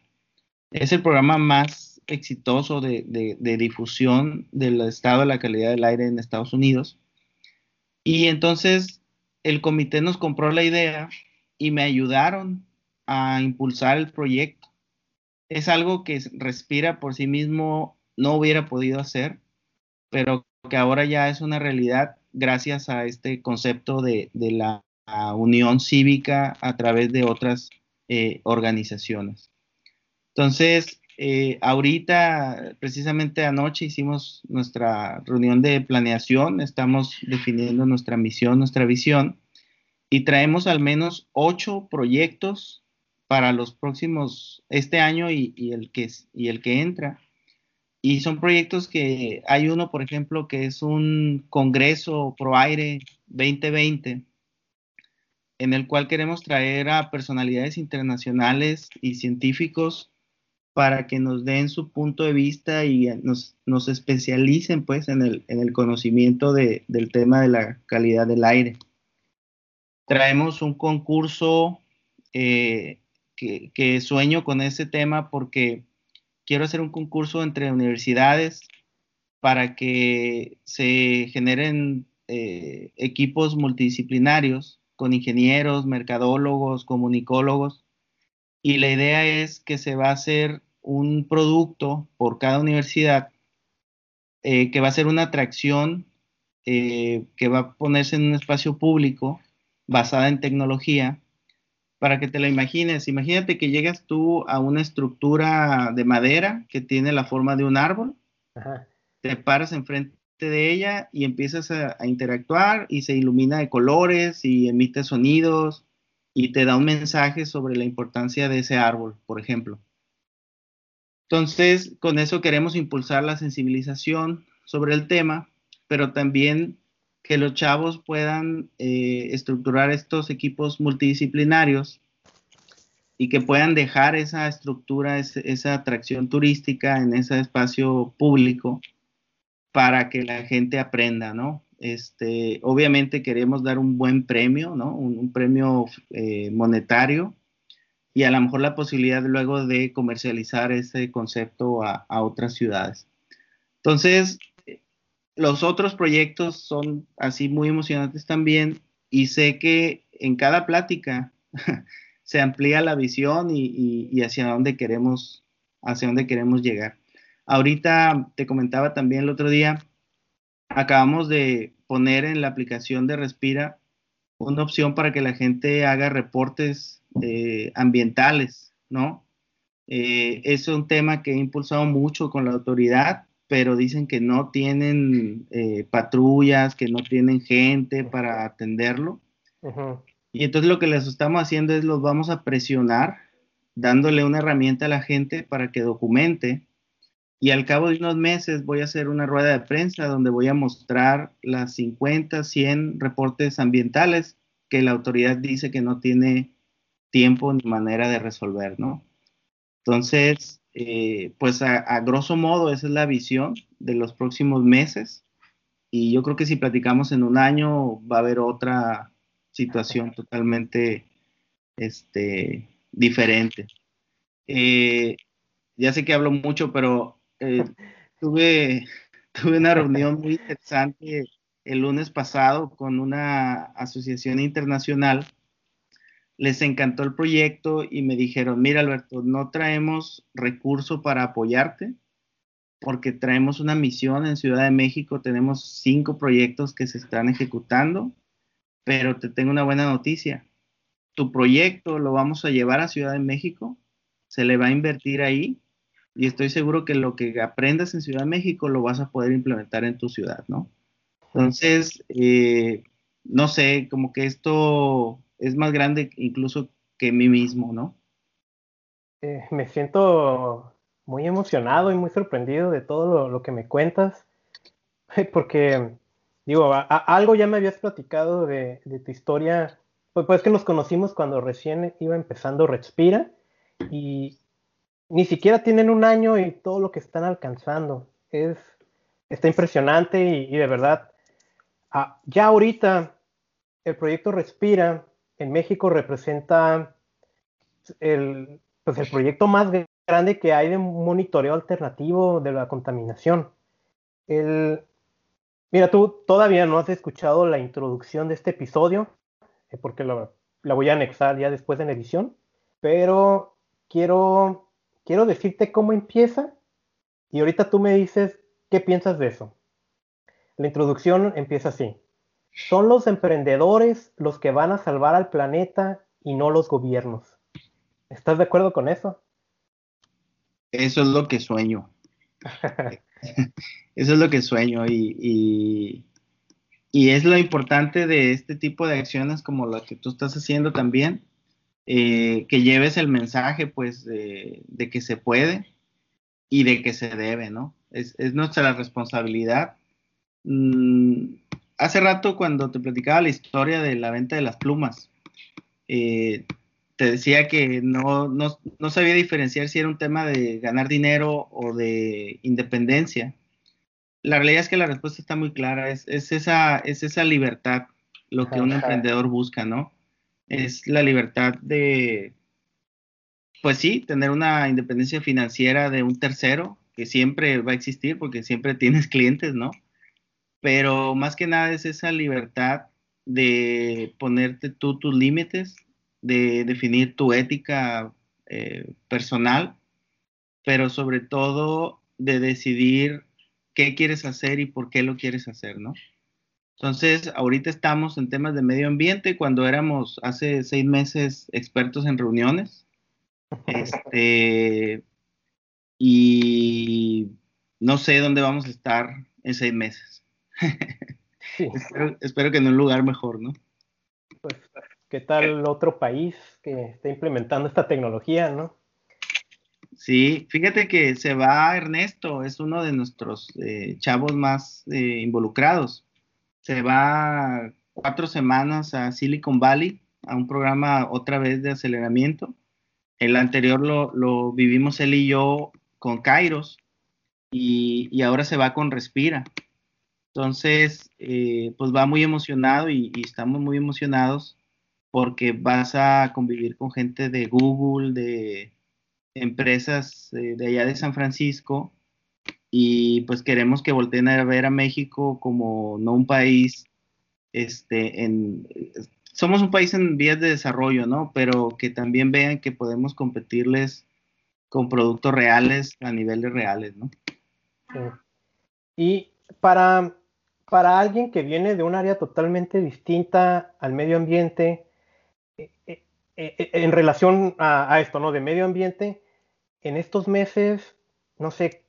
Es el programa más exitoso de, difusión del estado de la calidad del aire en Estados Unidos. Y entonces el comité nos compró la idea y me ayudaron a impulsar el proyecto. Es algo que respira por sí mismo, no hubiera podido hacer, pero que ahora ya es una realidad gracias a este concepto de, la unión cívica a través de otras eh, organizaciones. Entonces, eh, ahorita, precisamente anoche, hicimos nuestra reunión de planeación, estamos definiendo nuestra misión, nuestra visión, y traemos al menos ocho proyectos para los próximos, este año y, el que, y el que entra. Y son proyectos que hay uno, por ejemplo, que es un Congreso Pro Aire 2020, en el cual queremos traer a personalidades internacionales y científicos para que nos den su punto de vista y nos, nos especialicen pues en el, en el conocimiento de, del tema de la calidad del aire. Traemos un concurso eh, que, sueño con ese tema porque quiero hacer un concurso entre universidades para que se generen eh, equipos multidisciplinarios con ingenieros, mercadólogos, comunicólogos. Y la idea es que se va a hacer un producto por cada universidad eh, que va a ser una atracción eh, que va a ponerse en un espacio público basada en tecnología para que te la imagines. Imagínate que llegas tú a una estructura de madera que tiene la forma de un árbol, te paras enfrente de ella y empiezas a, interactuar y se ilumina de colores y emite sonidos y te da un mensaje sobre la importancia de ese árbol, por ejemplo. Entonces, con eso queremos impulsar la sensibilización sobre el tema, pero también que los chavos puedan eh, estructurar estos equipos multidisciplinarios y que puedan dejar esa estructura, esa atracción turística en ese espacio público para que la gente aprenda, ¿no? Este, obviamente queremos dar un buen premio, ¿no? Un, premio eh, monetario y a lo mejor la posibilidad luego de comercializar ese concepto a otras ciudades. Entonces, los otros proyectos son así muy emocionantes también y sé que en cada plática se amplía la visión y, hacia dónde queremos hacia dónde queremos llegar. Ahorita te comentaba también el otro día, acabamos de poner en la aplicación de Respira una opción para que la gente haga reportes eh, ambientales, ¿no? Eh, es un tema que he impulsado mucho con la autoridad pero dicen que no tienen eh, patrullas, que no tienen gente para atenderlo. Y entonces lo que les estamos haciendo es los vamos a presionar, dándole una herramienta a la gente para que documente. Y al cabo de unos meses voy a hacer una rueda de prensa donde voy a mostrar las 50, 100 reportes ambientales que la autoridad dice que no tiene tiempo ni manera de resolver, ¿no? Entonces, eh, pues a, grosso modo esa es la visión de los próximos meses y yo creo que si platicamos en un año va a haber otra situación totalmente este, diferente. Eh, ya sé que hablo mucho, pero eh, tuve, tuve una reunión muy interesante el lunes pasado con una asociación internacional les encantó el proyecto y me dijeron, mira Alberto, no traemos recurso para apoyarte porque traemos una misión en Ciudad de México, tenemos cinco proyectos que se están ejecutando, pero te tengo una buena noticia. Tu proyecto lo vamos a llevar a Ciudad de México, se le va a invertir ahí y estoy seguro que lo que aprendas en Ciudad de México lo vas a poder implementar en tu ciudad, ¿no? Entonces, eh, no sé, como que esto es más grande incluso que mí mismo, ¿no? Eh, me siento muy emocionado y muy sorprendido de todo lo, que me cuentas, porque, digo, algo ya me habías platicado de, tu historia, pues, pues que nos conocimos cuando recién iba empezando Respira y ni siquiera tienen un año y todo lo que están alcanzando. Es, está impresionante y, de verdad, ah, ya ahorita el proyecto Respira en México representa el, pues el proyecto más grande que hay de monitoreo alternativo de la contaminación. El, mira, tú todavía no has escuchado la introducción de este episodio, eh, porque la, la voy a anexar ya después en edición, pero quiero, quiero decirte cómo empieza y ahorita tú me dices qué piensas de eso. La introducción empieza así. Son los emprendedores los que van a salvar al planeta y no los gobiernos. ¿Estás de acuerdo con eso? Eso es lo que sueño. eso es lo que sueño y, y, es lo importante de este tipo de acciones como la que tú estás haciendo también. Eh, que lleves el mensaje, pues, de, que se puede y de que se debe, ¿no? Es, nuestra responsabilidad. Mm, hace rato cuando te platicaba la historia de la venta de las plumas, eh, te decía que no, no, no, sabía diferenciar si era un tema de ganar dinero o de independencia. La realidad es que la respuesta está muy clara, es, esa, es esa libertad lo que un emprendedor busca, ¿no? Es la libertad de, pues sí, tener una independencia financiera de un tercero, que siempre va a existir porque siempre tienes clientes, ¿no? Pero más que nada es esa libertad de ponerte tú tus límites, de definir tu ética eh, personal, pero sobre todo de decidir qué quieres hacer y por qué lo quieres hacer, ¿no? Entonces, ahorita estamos en temas de medio ambiente, cuando éramos hace seis meses expertos en reuniones, este, y no sé dónde vamos a estar en seis meses. espero, espero, que en un lugar mejor, ¿no? Pues ¿Qué tal otro país que está implementando esta tecnología, no? Sí, fíjate que se va Ernesto, es uno de nuestros eh, chavos más eh, involucrados. Se va cuatro semanas a Silicon Valley, a un programa otra vez de aceleramiento. El anterior lo, vivimos él y yo con Kairos y, ahora se va con Respira. Entonces, eh, pues va muy emocionado y, y estamos muy emocionados porque vas a convivir con gente de Google, de empresas eh, de allá de San Francisco, y pues queremos que volteen a ver a México como no un país, este, en, somos un país en vías de desarrollo, ¿no? Pero que también vean que podemos competirles con productos reales a niveles reales, ¿no? Y para, para alguien que viene de un área totalmente distinta al medio ambiente, eh, eh, en relación a, esto, ¿no? De medio ambiente, en estos meses, no sé,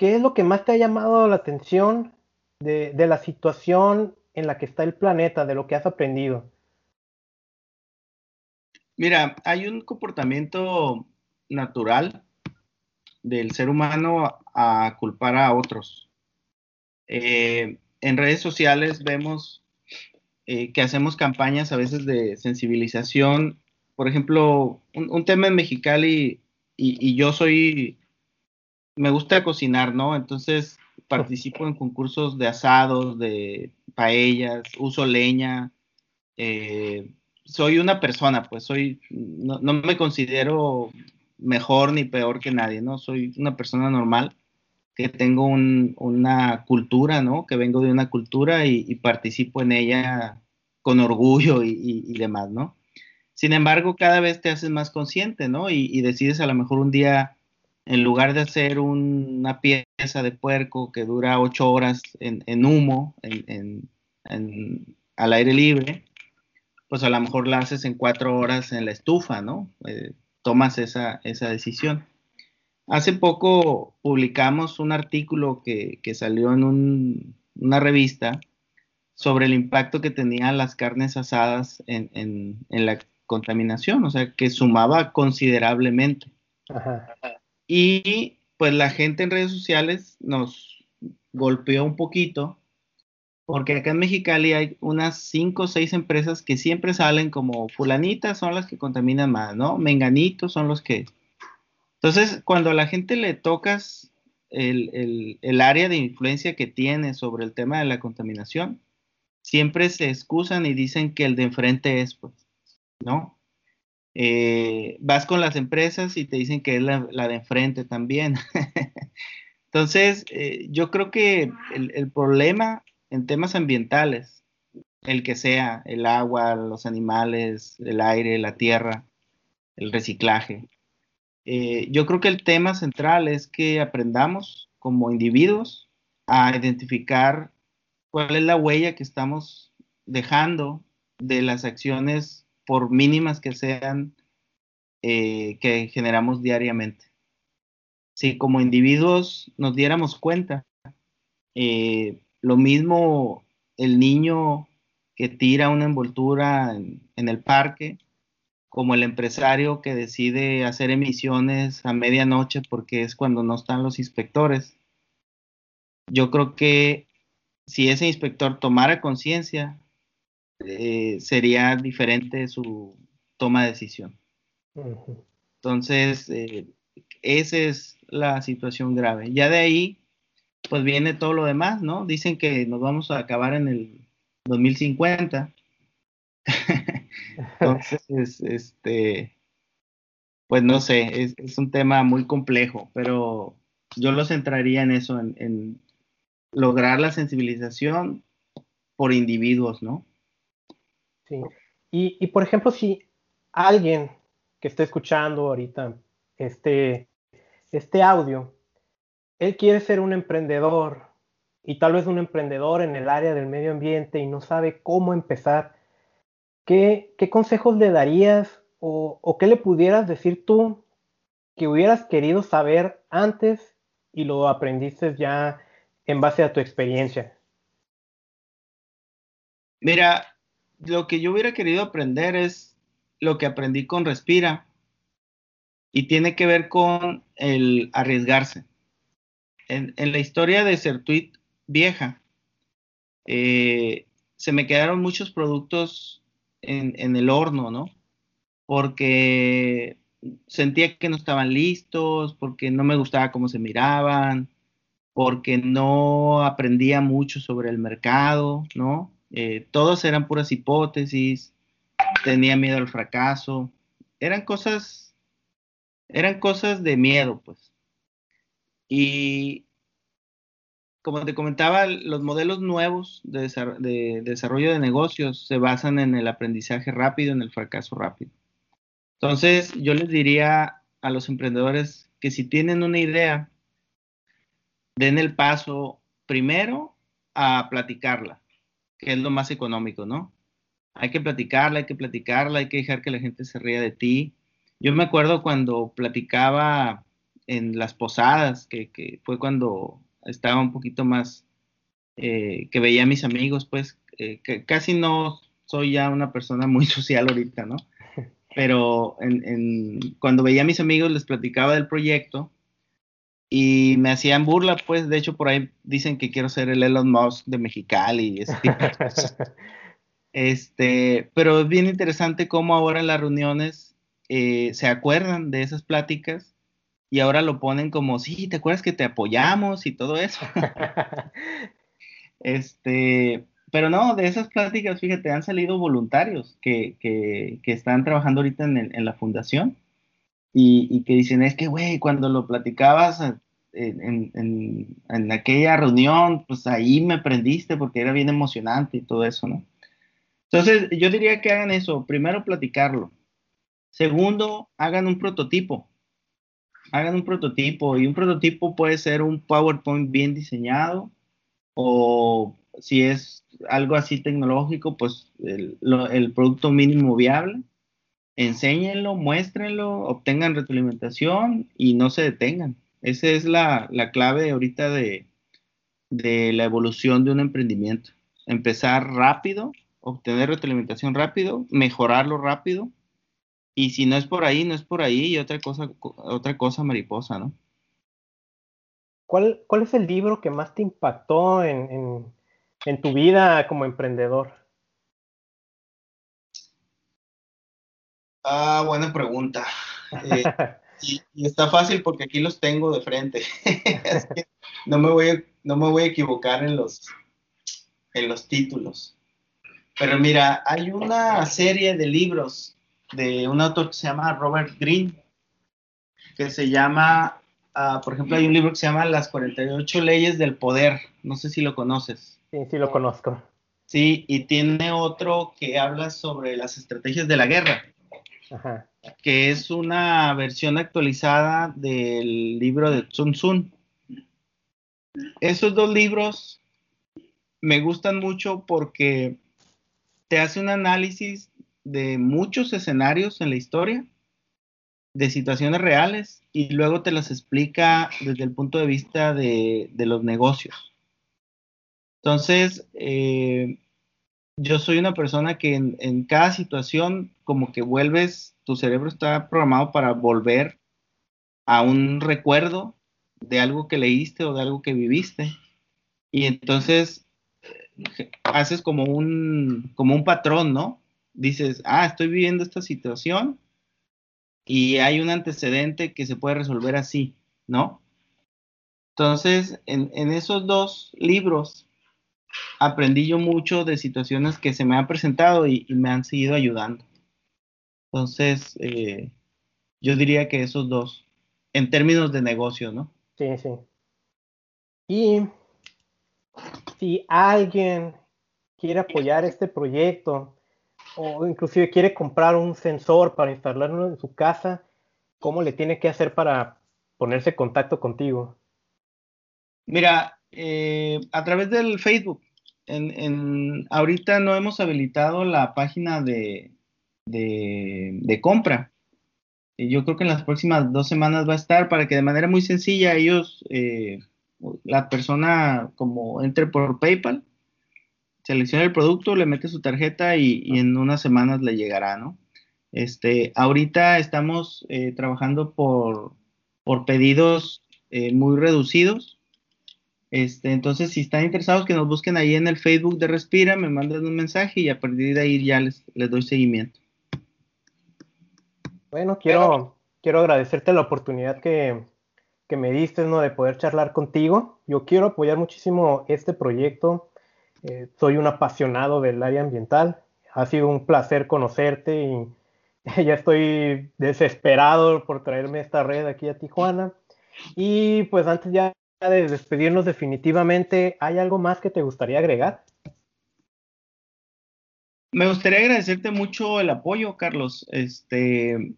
¿qué es lo que más te ha llamado la atención de, la situación en la que está el planeta, de lo que has aprendido? Mira, hay un comportamiento natural del ser humano a culpar a otros. Eh, en redes sociales vemos eh, que hacemos campañas a veces de sensibilización. Por ejemplo, un, tema en Mexicali y, yo soy, me gusta cocinar, ¿no? Entonces participo en concursos de asados, de paellas, uso leña. Eh, soy una persona, pues soy, no, me considero mejor ni peor que nadie, ¿no? Soy una persona normal que tengo una cultura, ¿no? Que vengo de una cultura y, participo en ella con orgullo y, demás, ¿no? Sin embargo, cada vez te haces más consciente, ¿no? Y, decides a lo mejor un día, en lugar de hacer una pieza de puerco que dura ocho horas en, humo, al aire libre, pues a lo mejor la haces en cuatro horas en la estufa, ¿no? Eh, tomas esa, esa decisión. Hace poco publicamos un artículo que, salió en una revista sobre el impacto que tenían las carnes asadas en, la contaminación, o sea, que sumaba considerablemente. Y pues la gente en redes sociales nos golpeó un poquito, porque acá en Mexicali hay unas cinco o seis empresas que siempre salen como fulanitas son las que contaminan más, ¿no? Menganitos son los que entonces, cuando a la gente le tocas el, área de influencia que tiene sobre el tema de la contaminación, siempre se excusan y dicen que el de enfrente es, pues, ¿no? Eh, vas con las empresas y te dicen que es la, de enfrente también. Entonces, eh, yo creo que el, problema en temas ambientales, el que sea, el agua, los animales, el aire, la tierra, el reciclaje, eh, yo creo que el tema central es que aprendamos como individuos a identificar cuál es la huella que estamos dejando de las acciones, por mínimas que sean, eh, que generamos diariamente. Si como individuos nos diéramos cuenta, eh, lo mismo el niño que tira una envoltura en el parque, como el empresario que decide hacer emisiones a medianoche porque es cuando no están los inspectores. Yo creo que si ese inspector tomara conciencia, eh, sería diferente su toma de decisión. Entonces, eh, esa es la situación grave. Ya de ahí, pues viene todo lo demás, ¿no? Dicen que nos vamos a acabar en el 2050. Entonces, este, pues no sé, es, un tema muy complejo, pero yo lo centraría en eso, en lograr la sensibilización por individuos, ¿no? Sí. Y, por ejemplo, si alguien que esté escuchando ahorita este, este audio, él quiere ser un emprendedor y tal vez un emprendedor en el área del medio ambiente y no sabe cómo empezar, ¿qué, consejos le darías o, o, qué le pudieras decir tú que hubieras querido saber antes y lo aprendiste ya en base a tu experiencia? Mira, lo que yo hubiera querido aprender es lo que aprendí con Respira y tiene que ver con el arriesgarse. En, la historia de Certuit vieja, eh, se me quedaron muchos productos en, el horno, ¿no? Porque sentía que no estaban listos, porque no me gustaba cómo se miraban, porque no aprendía mucho sobre el mercado, ¿no? Eh, todos eran puras hipótesis, tenía miedo al fracaso, eran cosas, eran cosas de miedo, pues. Y como te comentaba, los modelos nuevos de, de desarrollo de negocios se basan en el aprendizaje rápido, en el fracaso rápido. Entonces, yo les diría a los emprendedores que si tienen una idea, den el paso primero a platicarla que es lo más económico, ¿no? Hay que platicarla, hay que platicarla, hay que dejar que la gente se ría de ti. Yo me acuerdo cuando platicaba en las posadas, que, fue cuando estaba un poquito más, eh, que veía a mis amigos, pues eh, que casi no soy ya una persona muy social ahorita, ¿no? Pero cuando veía a mis amigos les platicaba del proyecto y me hacían burla, pues de hecho por ahí dicen que quiero ser el Elon Musk de Mexicali y ese tipo de cosas. Este, pero es bien interesante cómo ahora en las reuniones eh, se acuerdan de esas pláticas y ahora lo ponen como, sí, ¿te acuerdas que te apoyamos y todo eso? este, pero no, de esas pláticas, fíjate, han salido voluntarios que, que, que están trabajando ahorita en, en la fundación y, que dicen, es que, güey, cuando lo platicabas en, en, aquella reunión, pues ahí me aprendiste porque era bien emocionante y todo eso, ¿no? Entonces, yo diría que hagan eso. Primero, platicarlo. Segundo, hagan un prototipo. Hagan un prototipo y un prototipo puede ser un PowerPoint bien diseñado o si es algo así tecnológico, pues el, el producto mínimo viable enséñenlo, muéstrenlo, obtengan retroalimentación y no se detengan. Esa es la, clave ahorita de, la evolución de un emprendimiento. Empezar rápido, obtener retroalimentación rápido, mejorarlo rápido. Y si no es por ahí, no es por ahí y otra cosa, otra cosa mariposa, ¿no? ¿Cuál, cuál es el libro que más te impactó en tu vida como emprendedor? Ah, buena pregunta. Eh, y, está fácil porque aquí los tengo de frente. no, me voy a, no me voy a equivocar en los, en los títulos. Pero mira, hay una serie de libros de un autor que se llama Robert Greene, que se llama, ah, por ejemplo, hay un libro que se llama Las 48 leyes del poder. No sé si lo conoces. Sí, sí lo conozco. Sí, y tiene otro que habla sobre las estrategias de la guerra que es una versión actualizada del libro de Sun Tsun. Esos dos libros me gustan mucho porque te hace un análisis de muchos escenarios en la historia, de situaciones reales, y luego te las explica desde el punto de vista de, los negocios. Entonces, eh, yo soy una persona que en, cada situación como que vuelves tu cerebro está programado para volver a un recuerdo de algo que leíste o de algo que viviste. Y entonces eh, haces como un, como un patrón, ¿no? Dices, ah, estoy viviendo esta situación y hay un antecedente que se puede resolver así, ¿no? Entonces, en, esos dos libros aprendí yo mucho de situaciones que se me han presentado y, me han seguido ayudando. Entonces, eh, yo diría que esos dos, en términos de negocio, ¿no? Sí, sí. Y si alguien quiere apoyar este proyecto o inclusive quiere comprar un sensor para instalarlo en su casa, ¿cómo le tiene que hacer para ponerse en contacto contigo? Mira, eh, a través del Facebook. Ahorita no hemos habilitado la página de, de, compra. Yo creo que en las próximas dos semanas va a estar para que de manera muy sencilla ellos, eh, la persona como entre por PayPal, selecciona el producto, le mete su tarjeta y, en unas semanas le llegará, ¿no? Este, ahorita estamos eh, trabajando por, por pedidos muy reducidos este, entonces, si están interesados, que nos busquen ahí en el Facebook de Respira, me mandan un mensaje y a partir de ahí ya les, les doy seguimiento. Bueno, quiero, quiero agradecerte la oportunidad que, que, me diste, ¿no? De poder charlar contigo. Yo quiero apoyar muchísimo este proyecto. Eh, soy un apasionado del área ambiental. Ha sido un placer conocerte y ya estoy desesperado por traerme esta red aquí a Tijuana. Y pues antes ya de despedirnos definitivamente, ¿hay algo más que te gustaría agregar? Me gustaría agradecerte mucho el apoyo, Carlos. Este,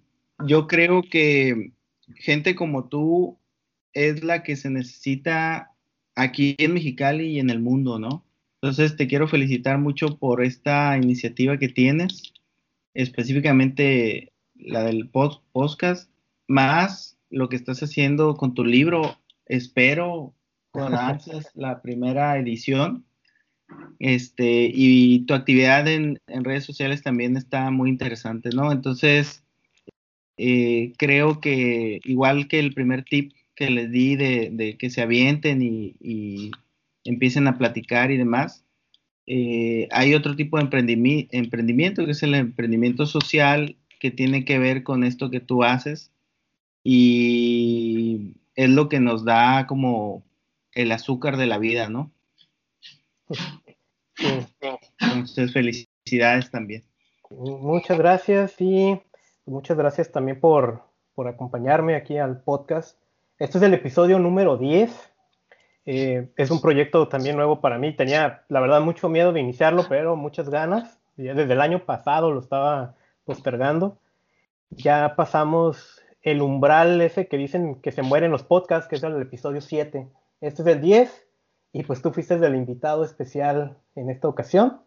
yo creo que gente como tú es la que se necesita aquí en Mexicali y en el mundo, ¿no? Entonces te quiero felicitar mucho por esta iniciativa que tienes, específicamente la del podcast, más lo que estás haciendo con tu libro espero con ansias la primera edición. Este, y tu actividad en, redes sociales también está muy interesante, ¿no? Entonces, eh, creo que igual que el primer tip que les di de, que se avienten y, empiecen a platicar y demás, eh, hay otro tipo de emprendimiento, que es el emprendimiento social, que tiene que ver con esto que tú haces. Y es lo que nos da como el azúcar de la vida, ¿no? Entonces, felicidades también. Muchas gracias y muchas gracias también por, acompañarme aquí al podcast. Este es el episodio número 10. Eh, es un proyecto también nuevo para mí. Tenía, la verdad, mucho miedo de iniciarlo, pero muchas ganas. desde el año pasado lo estaba postergando. Ya pasamos el umbral ese que dicen que se mueren los podcasts, que es el episodio 7. Este es el 10 y pues tú fuiste el invitado especial en esta ocasión.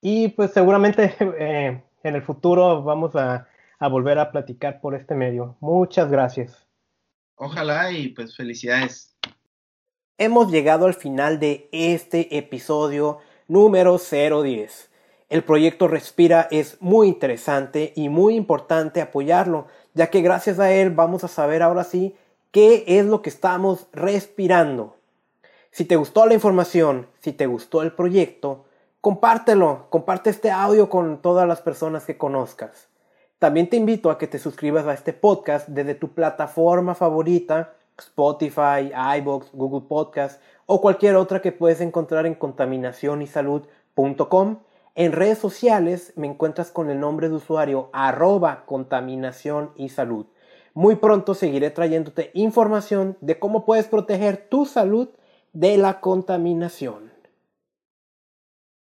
Y pues seguramente eh, en el futuro vamos a, a volver a platicar por este medio. Muchas gracias. Ojalá y pues felicidades. Hemos llegado al final de este episodio número 010. El proyecto Respira es muy interesante y muy importante apoyarlo ya que gracias a él vamos a saber ahora sí qué es lo que estamos respirando. Si te gustó la información, si te gustó el proyecto, compártelo, comparte este audio con todas las personas que conozcas. También te invito a que te suscribas a este podcast desde tu plataforma favorita, Spotify, iBox, Google Podcast o cualquier otra que puedes encontrar en contaminacionysalud.com en redes sociales me encuentras con el nombre de usuario arroba contaminación y salud. Muy pronto seguiré trayéndote información de cómo puedes proteger tu salud de la contaminación.